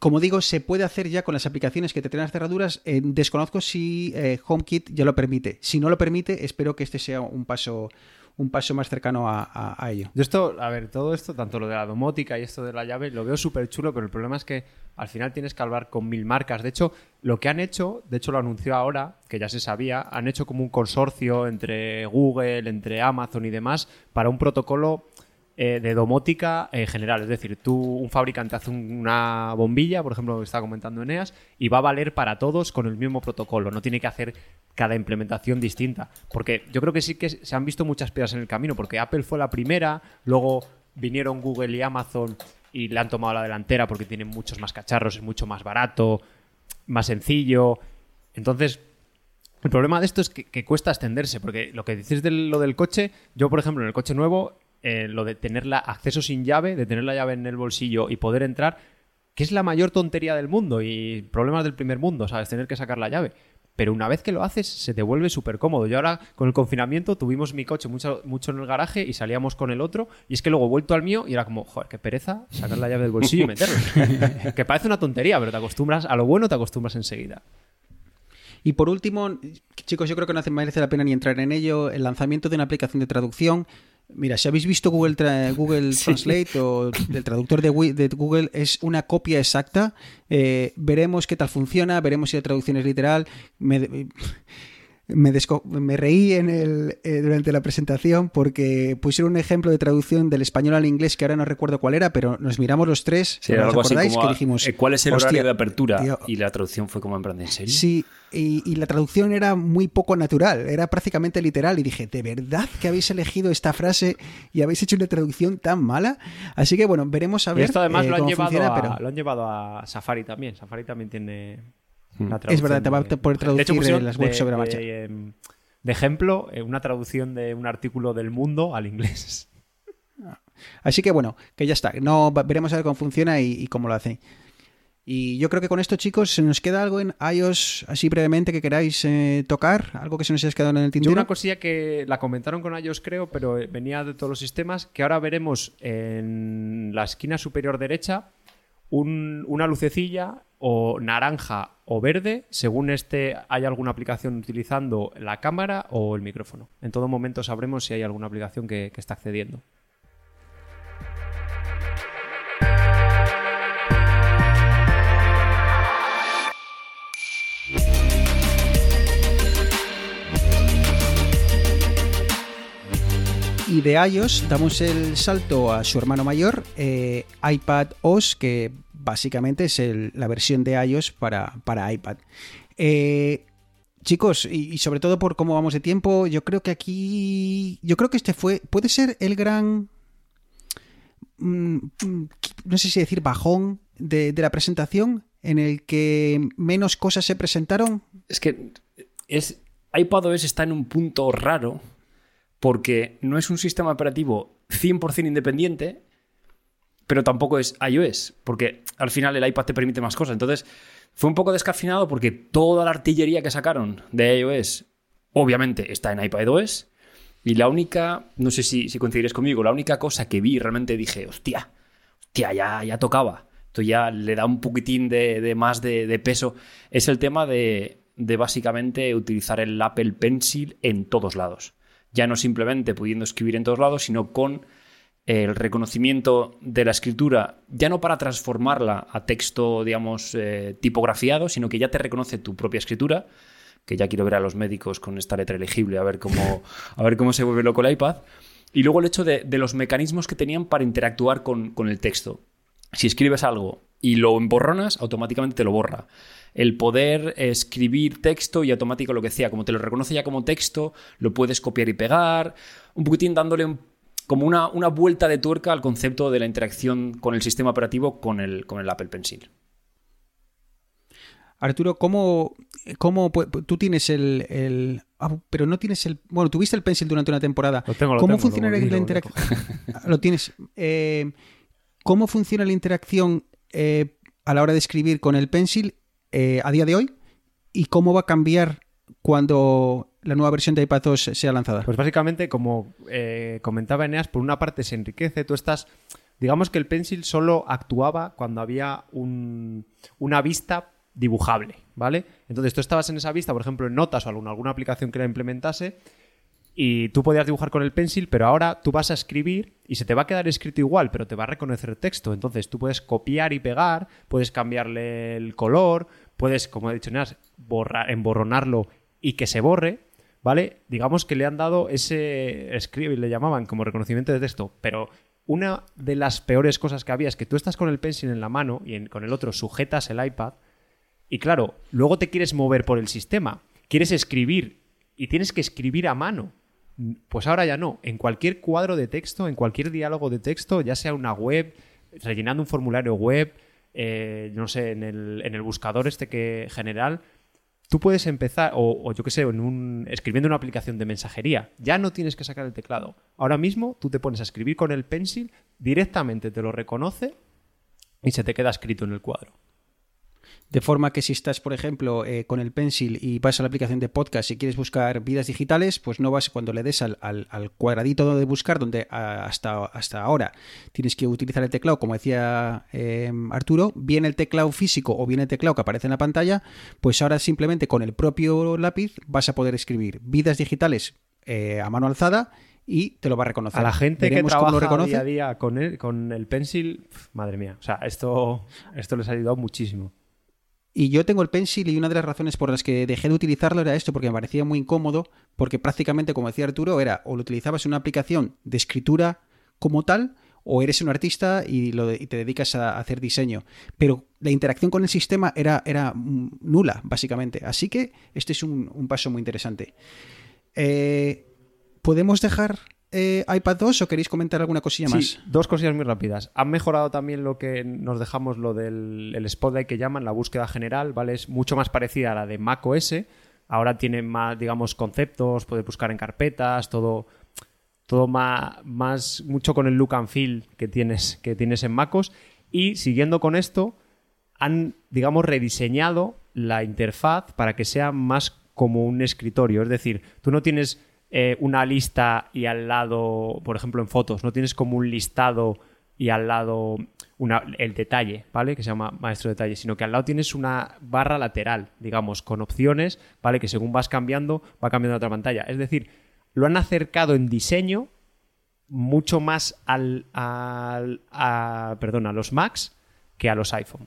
como digo, se puede hacer ya con las aplicaciones que te traen las cerraduras. Eh, desconozco si eh, HomeKit ya lo permite. Si no lo permite, espero que este sea un paso, un paso más cercano a, ello. Yo esto, a ver, todo esto, tanto lo de la domótica y esto de la llave, lo veo súper chulo, pero el problema es que al final tienes que hablar con mil marcas. De hecho, lo que han hecho, de hecho lo anunció ahora, que ya se sabía, han hecho como un consorcio entre Google, entre Amazon y demás, para un protocolo eh, de domótica eh, general. Es decir, tú, un fabricante hace un- una bombilla, por ejemplo, lo que estaba comentando Eneas, y va a valer para todos con el mismo protocolo. No tiene que hacer cada implementación distinta. Porque yo creo que sí que se han visto muchas piedras en el camino, porque Apple fue la primera, luego vinieron Google y Amazon y le han tomado la delantera porque tienen muchos más cacharros, es mucho más barato, más sencillo. Entonces, el problema de esto es que, que cuesta extenderse, porque lo que dices de lo del coche, yo por ejemplo en el coche nuevo, eh, lo de tener la, acceso sin llave, de tener la llave en el bolsillo y poder entrar, que es la mayor tontería del mundo y problemas del primer mundo, ¿sabes? Tener que sacar la llave. Pero una vez que lo haces, se te vuelve súper cómodo. Yo ahora, con el confinamiento, tuvimos mi coche mucho, mucho en el garaje y salíamos con el otro. Y es que luego he vuelto al mío y era como, joder, qué pereza sacar la llave del bolsillo y meterla. que parece una tontería, pero te acostumbras, a lo bueno te acostumbras enseguida. Y por último, chicos, yo creo que no hace- merece la pena ni entrar en ello, el lanzamiento de una aplicación de traducción. Mira, si habéis visto Google, Tra- Google Translate o el traductor de Google es una copia exacta. Eh, veremos qué tal funciona, veremos si la traducción es literal. Me, me, desco- me reí en el, eh, durante la presentación porque pusieron un ejemplo de traducción del español al inglés que ahora no recuerdo cuál era, pero nos miramos los tres. Sí, ¿os era algo así acordáis? como, que dijimos, eh, ¿cuál es el "Hostia, horario de apertura? tío, y la traducción fue como en plan, ¿en serio? Sí, y, y la traducción era muy poco natural, era prácticamente literal. Y dije, ¿de verdad que habéis elegido esta frase y habéis hecho una traducción tan mala? Así que bueno, veremos a Y ver. esto además eh, lo, han cómo llevado funciona, a, pero- lo han llevado a Safari también. Safari también tiene. La Es verdad, te va a de- poder De traducir, hecho, pusieron eh, las webs de- sobre la de, marcha. em, de ejemplo, eh, una traducción de un artículo del mundo al inglés. Así que bueno, que ya está. No, veremos a ver cómo funciona y, y cómo lo hace. Y yo creo que con esto, chicos, se nos queda algo en iOS así brevemente que queráis eh, tocar, algo que se nos haya quedado en el Yo tintero. una cosilla que la comentaron con ellos, creo, pero eh, venía de todos los sistemas, que ahora veremos en la esquina superior derecha un- una lucecilla o naranja o verde, según este hay alguna aplicación utilizando la cámara o el micrófono. En todo momento sabremos si hay alguna aplicación que, está accediendo. Y de iOS damos el salto a su hermano mayor, eh, iPad OS, que básicamente es la versión de iOS para, para iPad. Eh, chicos, y, sobre todo por cómo vamos de tiempo, yo creo que aquí. Yo creo que este fue. Puede ser el gran. mm, mm, No sé si decir bajón de, de la presentación, en el que menos cosas se presentaron. Es que es, iPadOS está en un punto raro porque no es un sistema operativo 100% independiente, pero tampoco es iOS, porque al final el iPad te permite más cosas. Entonces, fue un poco descafinado porque toda la artillería que sacaron de iOS, obviamente, está en iPadOS. Y la única, no sé si, si coincidiréis conmigo, la única cosa que vi realmente dije, hostia, hostia, ya, ya tocaba. Esto ya le da un poquitín de, de más de, de peso. Es el tema de, de básicamente utilizar el Apple Pencil en todos lados. Ya no simplemente pudiendo escribir en todos lados, sino con el reconocimiento de la escritura, ya no para transformarla a texto, digamos, eh, tipografiado, sino que ya te reconoce tu propia escritura, que ya quiero ver a los médicos con esta letra elegible, a ver cómo, a ver cómo se vuelve loco el iPad. Y luego el hecho de, de los mecanismos que tenían para interactuar con, con el texto. Si escribes algo y lo emborronas, automáticamente te lo borra. El poder escribir texto y automático lo que sea, como te lo reconoce ya como texto, lo puedes copiar y pegar, un poquitín dándole como una, una, vuelta de tuerca al concepto de la interacción con el sistema operativo con el, con el Apple Pencil. Arturo, ¿cómo, cómo tú tienes el, ah, pero no tienes el... Bueno, tuviste el Pencil durante una temporada. ¿Cómo funciona la interacción? Lo, tienes. Eh, ¿Cómo funciona la interacción eh, a la hora de escribir con el Pencil eh, a día de hoy? ¿Y cómo va a cambiar cuando la nueva versión de iPad 2 sea lanzada? Pues básicamente, como comentaba Eneas, por una parte se enriquece, tú estás... Digamos que el Pencil solo actuaba cuando había una vista dibujable, ¿vale? Entonces tú estabas en esa vista, por ejemplo, en Notas o alguna, alguna aplicación que la implementase y tú podías dibujar con el pencil, pero ahora tú vas a escribir y se te va a quedar escrito igual, pero te va a reconocer texto. Entonces tú puedes copiar y pegar, puedes cambiarle el color, puedes, como he dicho, borrar, emborronarlo y que se borre, ¿vale? Digamos que le han dado ese escribe, le llamaban como reconocimiento de texto, pero una de las peores cosas que había es que tú estás con el pencil en la mano y con el otro sujetas el iPad y claro, luego te quieres mover por el sistema, quieres escribir y tienes que escribir a mano. Pues ahora ya no. En cualquier cuadro de texto, en cualquier diálogo de texto, ya sea una web, rellenando un formulario web, eh, no sé, en el, en el, buscador este que general, tú puedes empezar, o, yo qué sé, en un, escribiendo una aplicación de mensajería, ya no tienes que sacar el teclado. Ahora mismo tú te pones a escribir con el pencil, directamente te lo reconoce y se te queda escrito en el cuadro. De forma que si estás, por ejemplo, eh, con el pencil y vas a la aplicación de podcast y quieres buscar vidas digitales, pues no vas cuando le des al, cuadradito de buscar, donde hasta, hasta ahora tienes que utilizar el teclado, como decía em, Arturo, bien el teclado físico o bien el teclado que aparece en la pantalla, pues ahora simplemente con el propio lápiz vas a poder escribir vidas digitales eh, a mano alzada y te lo va a reconocer. A la gente que trabaja día a día con el, con el pencil, madre mía, o sea, esto, esto les ha ayudado muchísimo. Y yo tengo el Pencil y una de las razones por las que dejé de utilizarlo era esto, porque me parecía muy incómodo, porque prácticamente, como decía Arturo, era o lo utilizabas en una aplicación de escritura como tal, o eres un artista y, te dedicas a hacer diseño. Pero la interacción con el sistema era, era nula, básicamente. Así que este es un, paso muy interesante. Eh, ¿Podemos dejar eh, iPad 2 o queréis comentar alguna cosilla sí, Dos cosillas muy rápidas. Han mejorado también lo que nos dejamos, lo del el Spotlight que llaman, la búsqueda general, ¿vale? Es mucho más parecida a la de Mac OS. Ahora tiene más, digamos, conceptos, puede buscar en carpetas, todo, todo más, más, mucho con el look and feel que tienes, que tienes en MacOS. Y siguiendo con esto, han, digamos, rediseñado la interfaz para que sea más como un escritorio. Es decir, tú no tienes eh, una lista y al lado, por ejemplo, en fotos, no tienes como un listado y al lado el detalle, ¿vale? Que se llama maestro detalle, sino que al lado tienes una barra lateral, digamos, con opciones, ¿vale? Que según vas cambiando, va cambiando otra pantalla. Es decir, lo han acercado en diseño mucho más al, al a, perdón, a los Macs que a los iPhone.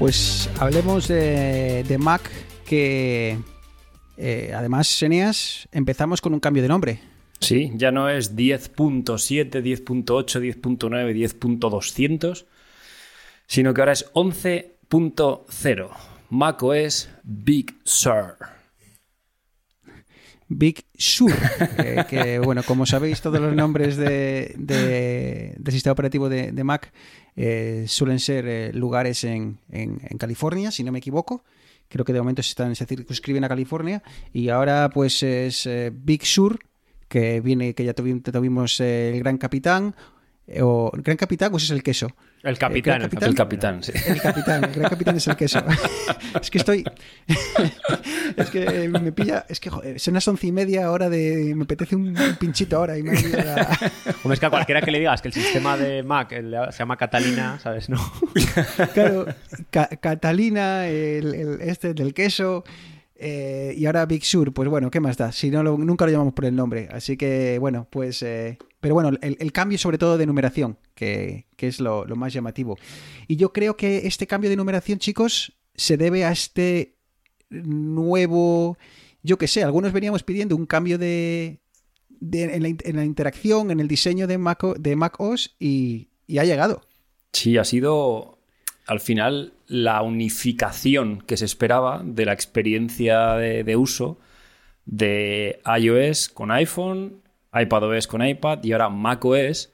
Pues hablemos de, Mac, que eh, además, Senias, empezamos con un cambio de nombre. Sí, ya no es 10.7, 10.8, 10.9, 10.200, sino que ahora es 11.0. Mac OS Big Sur. Big Sur, que, bueno, como sabéis, todos los nombres de, del sistema operativo de, de Mac eh, suelen ser eh, lugares en, California, si no me equivoco. Creo que de momento se, están, se circunscriben a California. Y ahora pues es eh, Big Sur, que viene, que ya tuvimos, el Gran Capitán, o Gran Capitán, pues es el queso. El capitán, el capitán, el capitán, sí. El capitán, el gran capitán es el queso. es que estoy. es que me pilla. Es que joder, son las once y media hora de. Me apetece un pinchito ahora y me la... Como es que a cualquiera que le digas que el sistema de Mac se llama Catalina, ¿sabes? No. claro, Catalina, el, este del queso. Eh, y ahora Big Sur, pues bueno, ¿qué más da? Si no, nunca lo llamamos por el nombre. Así que, bueno, pues... eh, pero bueno, el, cambio sobre todo de numeración, que, que es lo, más llamativo. Y yo creo que este cambio de numeración, chicos, se debe a este nuevo... Yo qué sé, algunos veníamos pidiendo un cambio de... en, la, en la interacción, en el diseño de Mac, de Mac OS y, y ha llegado. Sí, ha sido al final la unificación que se esperaba de la experiencia de, uso de iOS con iPhone, iPadOS con iPad y ahora macOS.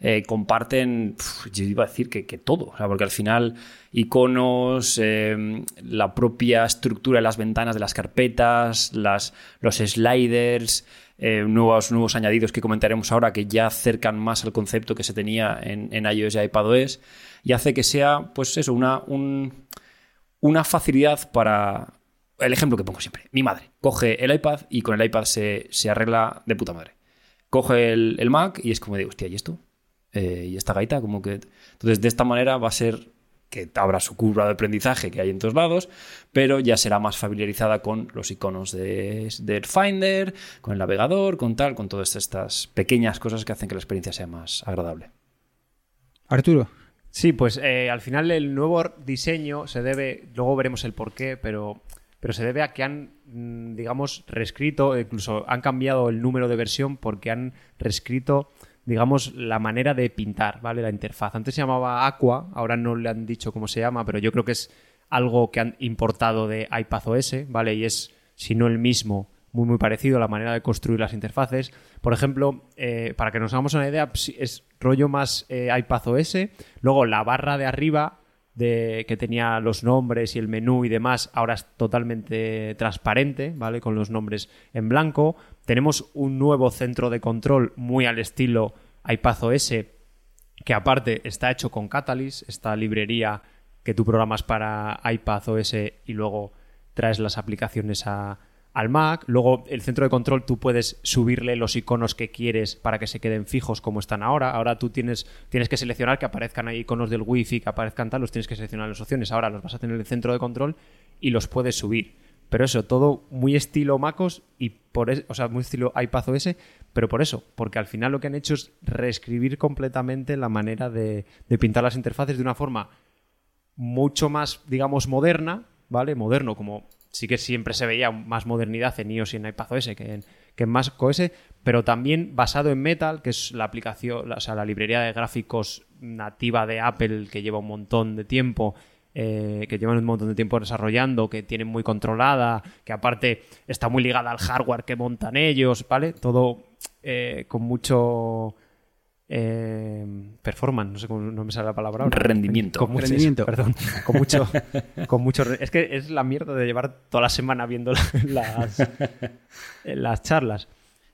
eh, comparten, yo iba a decir que, que todo, o sea, porque al final iconos, eh, la propia estructura de las ventanas de las carpetas, las, los sliders, eh, nuevos, nuevos añadidos que comentaremos ahora que ya acercan más al concepto que se tenía en, en iOS y iPadOS y hace que sea, pues eso, una, un- una facilidad para... El ejemplo que pongo siempre, mi madre coge el iPad y con el iPad se, se arregla de puta madre. Coge el, el Mac y es como de, hostia, ¿y esto? Eh, ¿Y esta gaita? Como que... Entonces, de esta manera va a ser que habrá su curva de aprendizaje que hay en todos lados, pero ya será más familiarizada con los iconos de, del Finder, con el navegador, con tal, con todas estas pequeñas cosas que hacen que la experiencia sea más agradable. Arturo. Sí, pues eh, al final el nuevo diseño se debe, luego veremos el porqué, pero, pero se debe a que han, mm, digamos, reescrito, incluso han cambiado el número de versión porque han reescrito, digamos, la manera de pintar, ¿vale? La interfaz. Antes se llamaba Aqua, ahora no le han dicho cómo se llama, pero yo creo que es algo que han importado de iPadOS, ¿vale? Y es, si no el mismo, muy muy parecido la manera de construir las interfaces. Por ejemplo, eh, para que nos hagamos una idea, pues, es rollo más eh, iPadOS. Luego la barra de arriba de, que tenía los nombres y el menú y demás, ahora es totalmente transparente, ¿vale? Con los nombres en blanco. Tenemos un nuevo centro de control muy al estilo iPadOS, que aparte está hecho con Catalyst, esta librería que tú programas para iPadOS y luego traes las aplicaciones al Mac. Luego, el centro de control, tú puedes subirle los iconos que quieres para que se queden fijos como están ahora. Ahora tú tienes, tienes que seleccionar que aparezcan ahí iconos del Wi-Fi, que aparezcan tal, los tienes que seleccionar las opciones. Ahora los vas a tener en el centro de control y los puedes subir. Pero eso, todo muy estilo MacOS y por es- o sea, muy estilo iPadOS, pero por eso, porque al final lo que han hecho es reescribir completamente la manera de, de pintar las interfaces de una forma mucho más, digamos, moderna, ¿vale? Moderno, como sí que siempre se veía más modernidad en iOS y en iPadOS que en, que en macOS, pero también basado en Metal, que es la aplicación, o sea, la librería de gráficos nativa de Apple que lleva un montón de tiempo, eh, que llevan un montón de tiempo desarrollando, que tienen muy controlada, que aparte está muy ligada al hardware que montan ellos, ¿vale? Todo eh, con mucho eh, performance, no sé cómo no me sale la palabra. ahora. Rendimiento. Con mucho, Rendimiento. perdón, con mucho, con mucho. Es que es la mierda de llevar toda la semana viendo la- las, las charlas.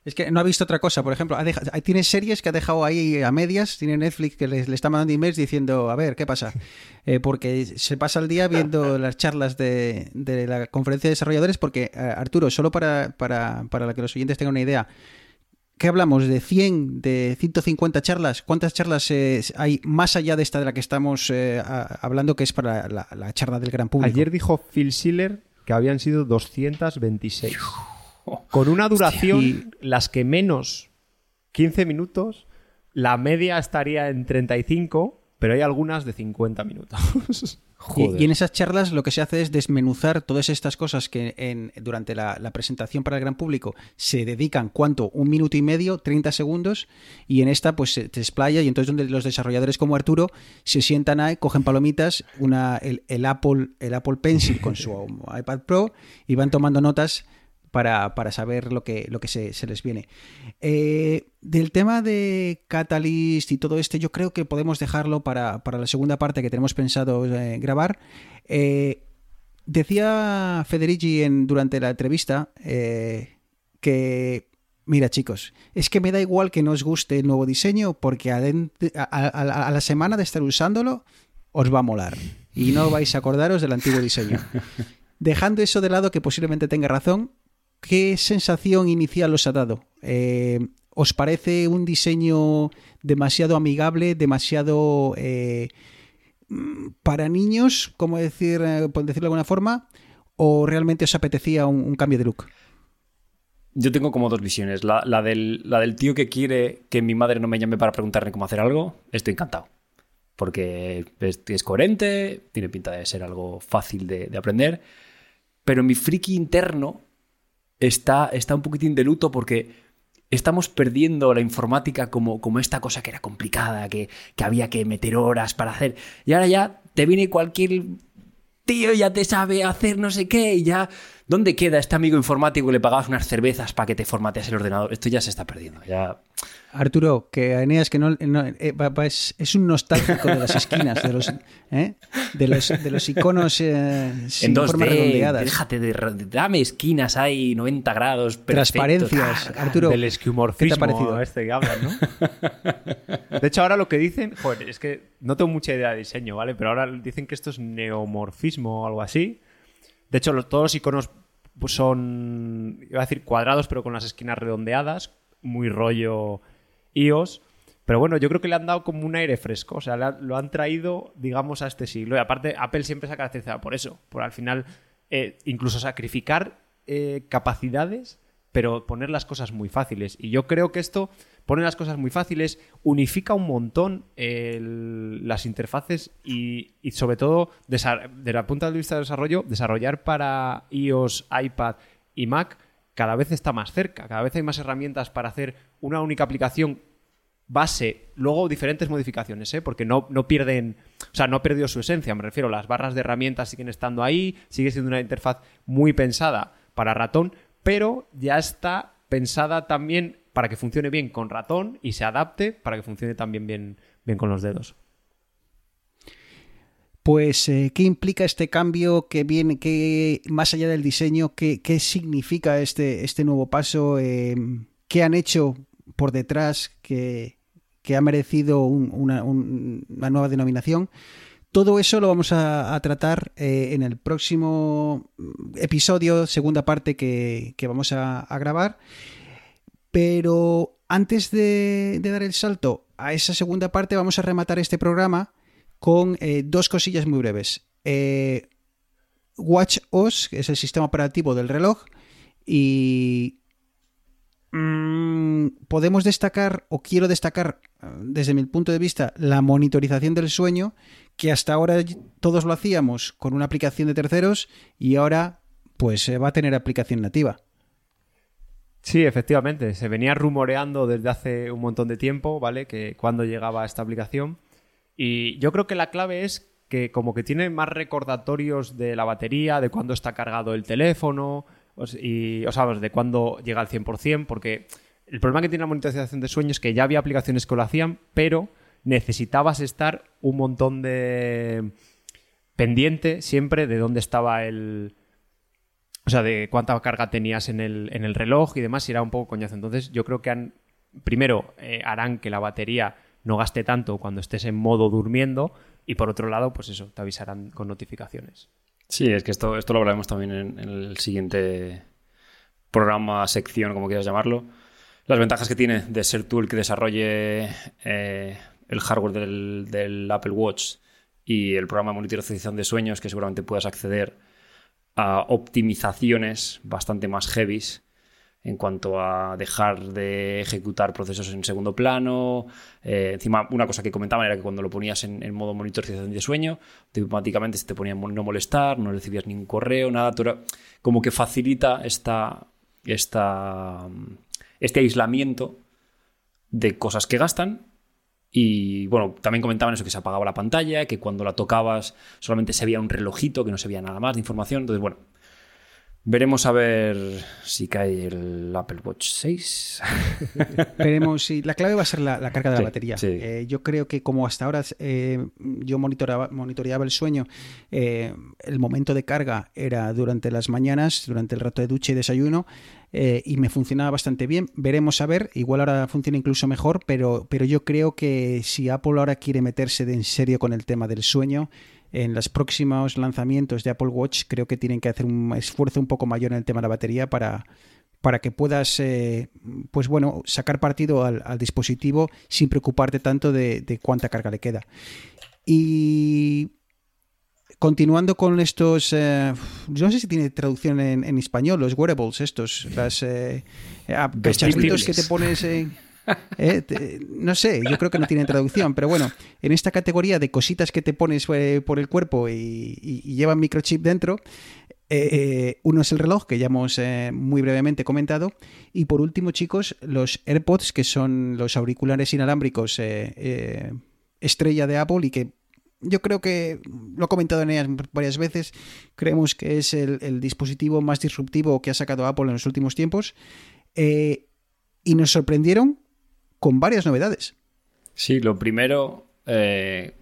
Es que no ha visto otra cosa. Por ejemplo, ha deja- tiene series que ha dejado ahí a medias. Tiene Netflix que le, le está mandando emails diciendo, a ver, ¿qué pasa? Eh, porque se pasa el día viendo las charlas de, de la conferencia de desarrolladores. Porque, eh, Arturo, solo para, para, para que los oyentes tengan una idea, ¿qué hablamos? ¿De 100, de 150 charlas? ¿Cuántas charlas eh, hay más allá de esta de la que estamos a- hablando, que es para la, la charla del gran público? Ayer dijo Phil Schiller que habían sido 226. Con una duración, las que menos 15 minutos, la media estaría en 35, pero hay algunas de 50 minutos. Y, y en esas charlas lo que se hace es desmenuzar todas estas cosas que en, durante la, la presentación para el gran público se dedican, ¿cuánto? Un minuto y medio, 30 segundos, y en esta pues se explaya y entonces donde los desarrolladores como Arturo se sientan ahí, cogen palomitas, una, el, el Apple, el Apple Pencil con su iPad Pro y van tomando notas para, para saber lo que, lo que se, se les viene. Eh, del tema de Catalyst y todo este, yo creo que podemos dejarlo para, para la segunda parte que tenemos pensado eh, grabar. Eh, decía Federici en, durante la entrevista que, mira chicos, es que me da igual que no os guste el nuevo diseño porque a- a la semana de estar usándolo os va a molar y no vais a acordaros del antiguo diseño. Dejando eso de lado, que posiblemente tenga razón, ¿qué sensación inicial os ha dado? Eh, ¿Os parece un diseño demasiado amigable, demasiado eh, para niños, como decir, eh, por decirlo de alguna forma? o realmente os apetecía un, cambio de look? Yo tengo como dos visiones. La, la del, la del tío que quiere que mi madre no me llame para preguntarle cómo hacer algo, estoy encantado. Porque es, coherente, tiene pinta de ser algo fácil de aprender. Pero mi friki interno está, está un poquitín de luto porque estamos perdiendo la informática como, como esta cosa que era complicada, que, que había que meter horas para hacer. Y ahora ya te viene cualquier tío, ya te sabe hacer no sé qué, y ya. ¿Dónde queda este amigo informático que le pagabas unas cervezas para que te formateas el ordenador? Esto ya se está perdiendo. Ya. Arturo, que a Eneas que no, no- eh, va- va- es, es un nostálgico de las esquinas, de los, ¿eh? de los, de los iconos eh, sin en formas 2D, redondeadas. déjate de. Dame esquinas ahí, 90 grados. perfecto, Transparencias. Arturo, del ¿qué te esquimorfismo ha parecido? este que hablan, ¿no? De hecho, ahora lo que dicen, joder, es que no tengo mucha idea de diseño, ¿vale? Pero ahora dicen que esto es neomorfismo o algo así. De hecho, todos los iconos pues, son, iba a decir cuadrados, pero con las esquinas redondeadas, muy rollo iOS. Pero bueno, yo creo que le han dado como un aire fresco, o sea, lo han traído, digamos, a este siglo. Y aparte, Apple siempre se ha caracterizado por eso, por al final eh, incluso sacrificar eh, capacidades, pero poner las cosas muy fáciles. Y yo creo que esto pone las cosas muy fáciles, unifica un montón las interfaces y, y sobre todo, desde la punta de vista del desarrollo, desarrollar para iOS, iPad y Mac cada vez está más cerca, cada vez hay más herramientas para hacer una única aplicación base, luego diferentes modificaciones, ¿eh? porque no, no pierden, o sea, no ha perdido su esencia, me refiero, las barras de herramientas siguen estando ahí, sigue siendo una interfaz muy pensada para ratón, pero ya está pensada también para que funcione bien con ratón y se adapte para que funcione también bien, bien con los dedos. Pues, eh, ¿qué implica este cambio que viene, que más allá del diseño, qué, qué significa este, este nuevo paso? Eh, ¿Qué han hecho por detrás que, ha merecido un- una, un- una nueva denominación? Todo eso lo vamos a, tratar eh, en el próximo episodio, segunda parte que, vamos a, grabar. Pero antes de, de dar el salto a esa segunda parte, vamos a rematar este programa con eh, dos cosillas muy breves. Eh, Watch OS, que es el sistema operativo del reloj, y mm, podemos destacar, o quiero destacar eh, desde mi punto de vista, la monitorización del sueño, que hasta ahora todos lo hacíamos con una aplicación de terceros y ahora pues eh, va a tener aplicación nativa. Sí, efectivamente. Se venía rumoreando desde hace un montón de tiempo, ¿vale? Que cuando llegaba esta aplicación. Y yo creo que la clave es que como que tiene más recordatorios de la batería, de cuándo está cargado el teléfono, y, o sea, de cuándo llega al 100%, porque el problema que tiene la monitorización de sueño es que ya había aplicaciones que lo hacían, pero necesitabas estar un montón de pendiente siempre de dónde estaba el, o sea, de cuánta carga tenías en el, en el reloj y demás, y era un poco coñazo. Entonces, yo creo que han, primero eh, harán que la batería no gaste tanto cuando estés en modo durmiendo, y por otro lado, pues eso, te avisarán con notificaciones. Sí, es que esto, esto lo hablaremos también en, en el siguiente programa, sección, como quieras llamarlo. Las ventajas que tiene de ser tú el que desarrolle eh, el hardware del, Apple Watch y el programa de monitorización de sueños, que seguramente puedas acceder a optimizaciones bastante más heavies en cuanto a dejar de ejecutar procesos en segundo plano. Eh, encima, una cosa que comentaban era que cuando lo ponías en, modo monitorización de sueño, automáticamente se te ponía no molestar, no recibías ningún correo, nada. como que facilita esta, esta, este aislamiento de cosas que gastan. Y bueno, también comentaban eso, que se apagaba la pantalla, que cuando la tocabas solamente se veía un relojito, que no se veía nada más de información. Entonces, bueno, veremos a ver si cae el Apple Watch 6. Veremos si la clave va a ser la, la carga de Sí, la batería. sí. Eh, yo creo que como hasta ahora eh, yo monitoreaba, monitoreaba el sueño, eh, el momento de carga era durante las mañanas, durante el rato de ducha y desayuno, y me funcionaba bastante bien. Veremos a ver, igual ahora funciona incluso mejor, pero, pero yo creo que si Apple ahora quiere meterse de en serio con el tema del sueño, en los próximos lanzamientos de Apple Watch creo que tienen que hacer un esfuerzo un poco mayor en el tema de la batería para, para que puedas, eh, pues bueno, sacar partido al, al dispositivo sin preocuparte tanto de, de cuánta carga le queda. Y continuando con estos, eh, yo no sé si tiene traducción en, en español, los wearables estos, las eh, que te pones en... eh, no sé, yo creo que no tienen traducción, pero bueno, en esta categoría de cositas que te pones eh, por el cuerpo y, llevan microchip dentro, eh, uno es el reloj, que ya hemos muy brevemente comentado, y por último, chicos, los AirPods, que son los auriculares inalámbricos estrella de Apple y que yo creo que, lo he comentado en ellas varias veces, creemos que es el, dispositivo más disruptivo que ha sacado Apple en los últimos tiempos, y nos sorprendieron con varias novedades. Sí, lo primero, eh,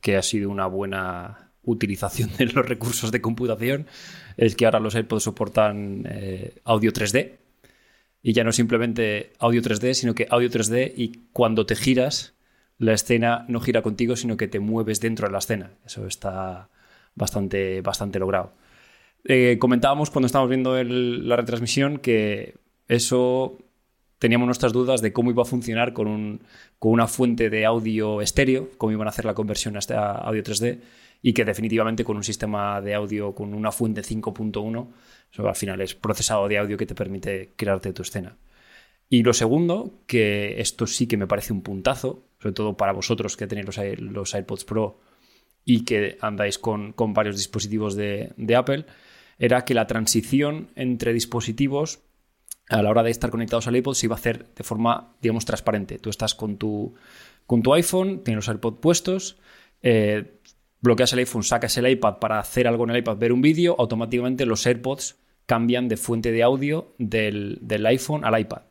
que ha sido una buena utilización de los recursos de computación, es que ahora los AirPods soportan eh, audio 3D. Y ya no simplemente audio 3D, sino que audio 3D y cuando te giras, la escena no gira contigo, sino que te mueves dentro de la escena. Eso está bastante, bastante logrado. Eh, comentábamos cuando estábamos viendo la retransmisión que eso teníamos nuestras dudas de cómo iba a funcionar con, un, con una fuente de audio estéreo, cómo iban a hacer la conversión hasta audio 3D y que definitivamente con un sistema de audio con una fuente 5.1, eso al final es procesado de audio que te permite crearte tu escena. Y lo segundo, que esto sí que me parece un puntazo, sobre todo para vosotros que tenéis los, los AirPods Pro y que andáis con, con varios dispositivos de, de Apple, era que la transición entre dispositivos a la hora de estar conectados al iPod se iba a hacer de forma, digamos, transparente. Tú estás con tu, con tu iPhone, tienes los AirPods puestos, eh, bloqueas el iPhone, sacas el iPad para hacer algo en el iPad, ver un vídeo, automáticamente los AirPods cambian de fuente de audio del, del iPhone al iPad.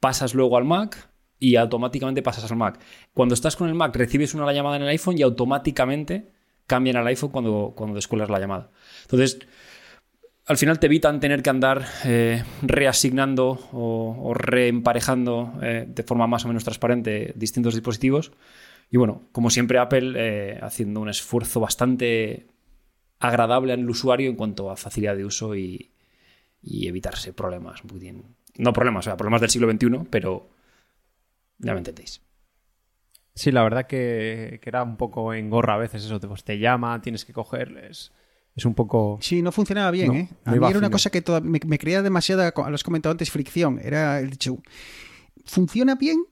Pasas luego al Mac y automáticamente pasas al Mac. Cuando estás con el Mac recibes una llamada en el iPhone y automáticamente cambian al iPhone cuando, cuando la llamada. Entonces, al final te evitan tener que andar eh, reasignando o, reemparejando eh, de forma más o menos transparente distintos dispositivos. Y bueno, como siempre Apple eh, haciendo un esfuerzo bastante agradable al usuario en cuanto a facilidad de uso y, y evitarse problemas. un poquitín- No problemas, o sea, problemas del siglo XXI, pero ya me entendéis. Sí, la verdad que, que era un poco engorra a veces eso. te- Pues te llama, tienes que cogerles. Es un poco... Sí, no funcionaba bien, No, ¿eh? A mí era una cosa que toda- me, me creía demasiada, lo has comentado antes, fricción. Era el dicho, funciona bien,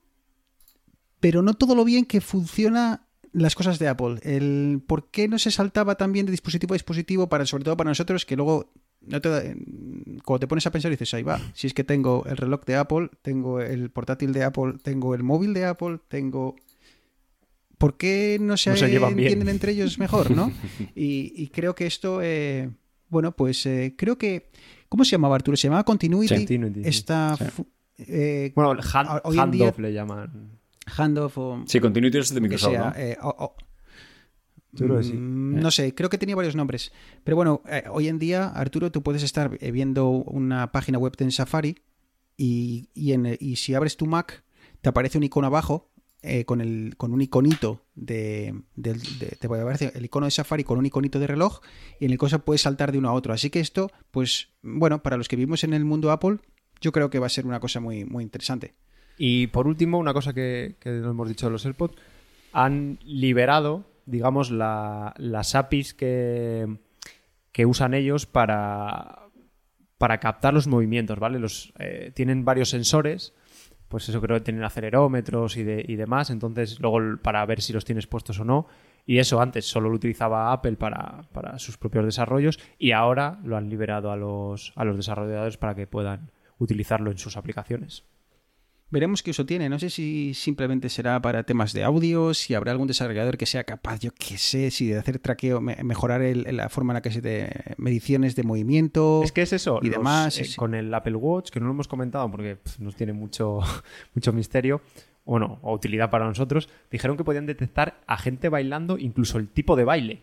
pero no todo lo bien que funciona las cosas de Apple. El por qué no se saltaba también de dispositivo a dispositivo, para, sobre todo para nosotros, que luego no te da- cuando te pones a pensar dices, ahí va, si es que tengo el reloj de Apple, tengo el portátil de Apple, tengo el móvil de Apple, tengo... ¿Por qué no se, No se llevan bien. entienden entre ellos mejor, no? Y, y creo que esto, eh, bueno, pues eh, creo que... ¿Cómo se llamaba Arturo? Se llamaba Continuity. Continuity, sí. Esta... fu- eh, Bueno, hand, handoff le llaman. handoff o... Sí, Continuity es de Microsoft, sea, ¿no? eh, o- o- Yo creo que sí. Mm, No sé, creo que tenía varios nombres. Pero bueno, eh, hoy en día, Arturo, tú puedes estar eh, viendo una página web en Safari y, y, en el- y si abres tu Mac, te aparece un icono abajo eh, con, el, con un iconito de, del- de- Te aparece el icono de Safari con un iconito de reloj y en el cosa puedes saltar de uno a otro. Así que esto, pues, bueno, para los que vivimos en el mundo Apple, yo creo que va a ser una cosa muy, muy interesante. Y por último, una cosa que, que no hemos dicho de los AirPods, han liberado, digamos, la- las APIs que, que usan ellos para, para captar los movimientos, ¿vale? Los, eh, tienen varios sensores, pues eso creo que tienen acelerómetros y, de- y demás, entonces luego para ver si los tienes puestos o no. Y eso antes solo lo utilizaba Apple para, para sus propios desarrollos y ahora lo han liberado a los, a los desarrolladores para que puedan utilizarlo en sus aplicaciones. Veremos qué uso tiene. No sé si simplemente será para temas de audio, si habrá algún desarrollador que sea capaz, yo qué sé, si de hacer traqueo, me- mejorar el- la forma en la que se te mediciones de movimiento. Es que es eso. y los, demás, eh. Con el Apple Watch, que no lo hemos comentado porque nos tiene mucho, mucho misterio, bueno, o utilidad para nosotros, dijeron que podían detectar a gente bailando, incluso el tipo de baile.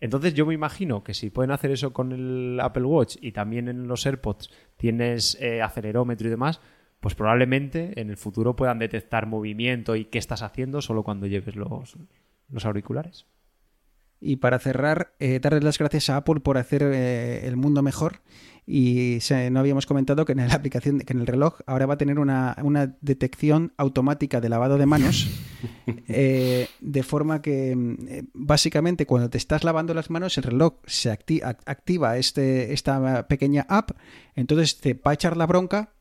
Entonces yo me imagino que si pueden hacer eso con el Apple Watch y también en los AirPods tienes eh, acelerómetro y demás, pues probablemente en el futuro puedan detectar movimiento y qué estás haciendo solo cuando lleves los, los auriculares. Y para cerrar, eh, darles las gracias a Apple por hacer eh, el mundo mejor. Y se- no habíamos comentado que en la aplicación, que en el reloj ahora va a tener una, una detección automática de lavado de manos, eh, de forma que mm, básicamente cuando te estás lavando las manos, el reloj se acti- ac- activa este, esta pequeña app, entonces te va a echar la bronca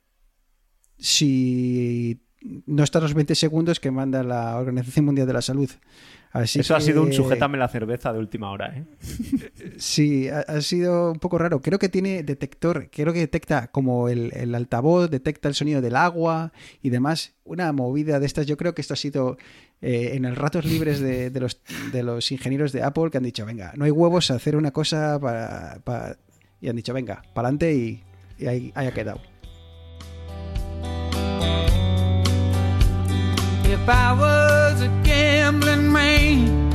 si no están los 20 segundos que manda la Organización Mundial de la Salud. Así Eso ha sido un sujétame la cerveza de última hora, ¿eh? Sí, ha, ha sido un poco raro. Creo que tiene detector, creo que detecta como el, el altavoz, detecta el sonido del agua y demás. Una movida de estas. Yo creo que esto ha sido eh, en los ratos libres de, de los, de los ingenieros de Apple que han dicho, venga, no hay huevos a hacer una cosa para... para-". Y han dicho, venga, para adelante y, y ahí, ahí ha quedado. If I was a gambling man,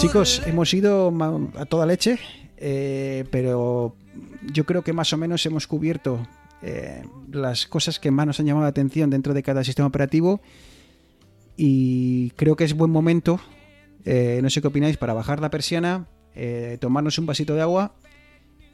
Chicos, hemos ido a toda leche, eh, pero yo creo que más o menos hemos cubierto eh, las cosas que más nos han llamado la atención dentro de cada sistema operativo y creo que es buen momento, eh, no sé qué opináis, para bajar la persiana, eh, tomarnos un vasito de agua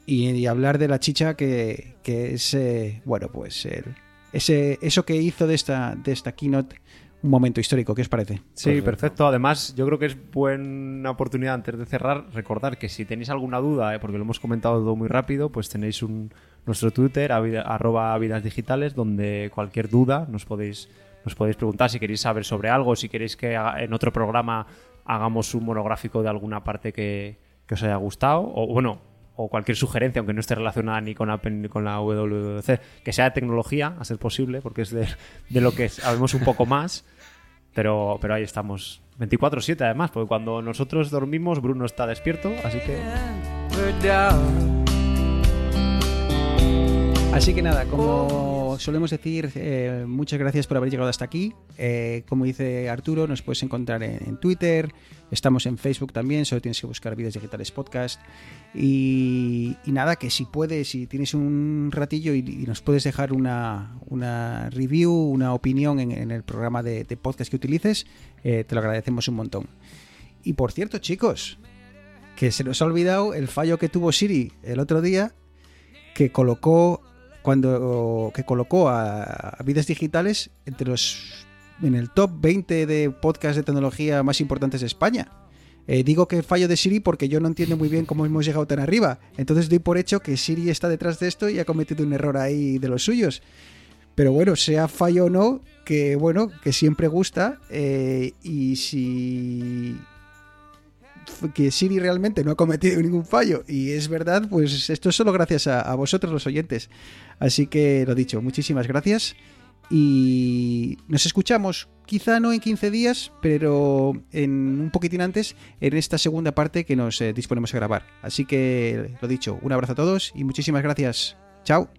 y, y hablar de la chicha que, que es, bueno, pues el- ese, eso que hizo de esta, de esta keynote un momento histórico, ¿qué os parece? Sí, perfecto. Además, yo creo que es buena oportunidad antes de cerrar recordar que si tenéis alguna duda, eh, porque lo hemos comentado todo muy rápido, pues tenéis un, nuestro Twitter, arroba vidas digitales, donde cualquier duda nos podéis, nos podéis preguntar si queréis saber sobre algo, si queréis que en otro programa hagamos un monográfico de alguna parte que, que os haya gustado, o bueno, o cualquier sugerencia, aunque no esté relacionada ni con Apple ni con la WWDC, que sea de tecnología, a ser posible, porque es de, de lo que sabemos un poco más. Pero, pero ahí estamos. 24-7 además, porque cuando nosotros dormimos, Bruno está despierto, así que. Así que nada, como solemos decir, eh, muchas gracias por haber llegado hasta aquí. Eh, como dice Arturo, nos puedes encontrar en, en Twitter, estamos en Facebook también, solo tienes que buscar Vidas Digitales Podcast. Y, nada, que si puedes, si tienes un ratillo y, nos puedes dejar una, review, una opinión en, el programa de, de podcast que utilices, eh, te lo agradecemos un montón. Y por cierto, chicos, que se nos ha olvidado el fallo que tuvo Siri el otro día, que colocó cuando que colocó a, a Vidas Digitales entre los en el top 20 de podcasts de tecnología más importantes de España. Eh, digo que fallo de Siri porque yo no entiendo muy bien cómo hemos llegado tan arriba. Entonces doy por hecho que Siri está detrás de esto y ha cometido un error ahí de los suyos. Pero bueno, sea fallo o no, que bueno, que siempre gusta. eh, y si que Siri realmente no ha cometido ningún fallo y es verdad, pues esto es solo gracias a, a vosotros los oyentes. Así que lo dicho, muchísimas gracias y nos escuchamos quizá no en 15 días, pero en un poquitín antes en esta segunda parte que nos eh, disponemos a grabar. Así que lo dicho, un abrazo a todos y muchísimas gracias. Chao.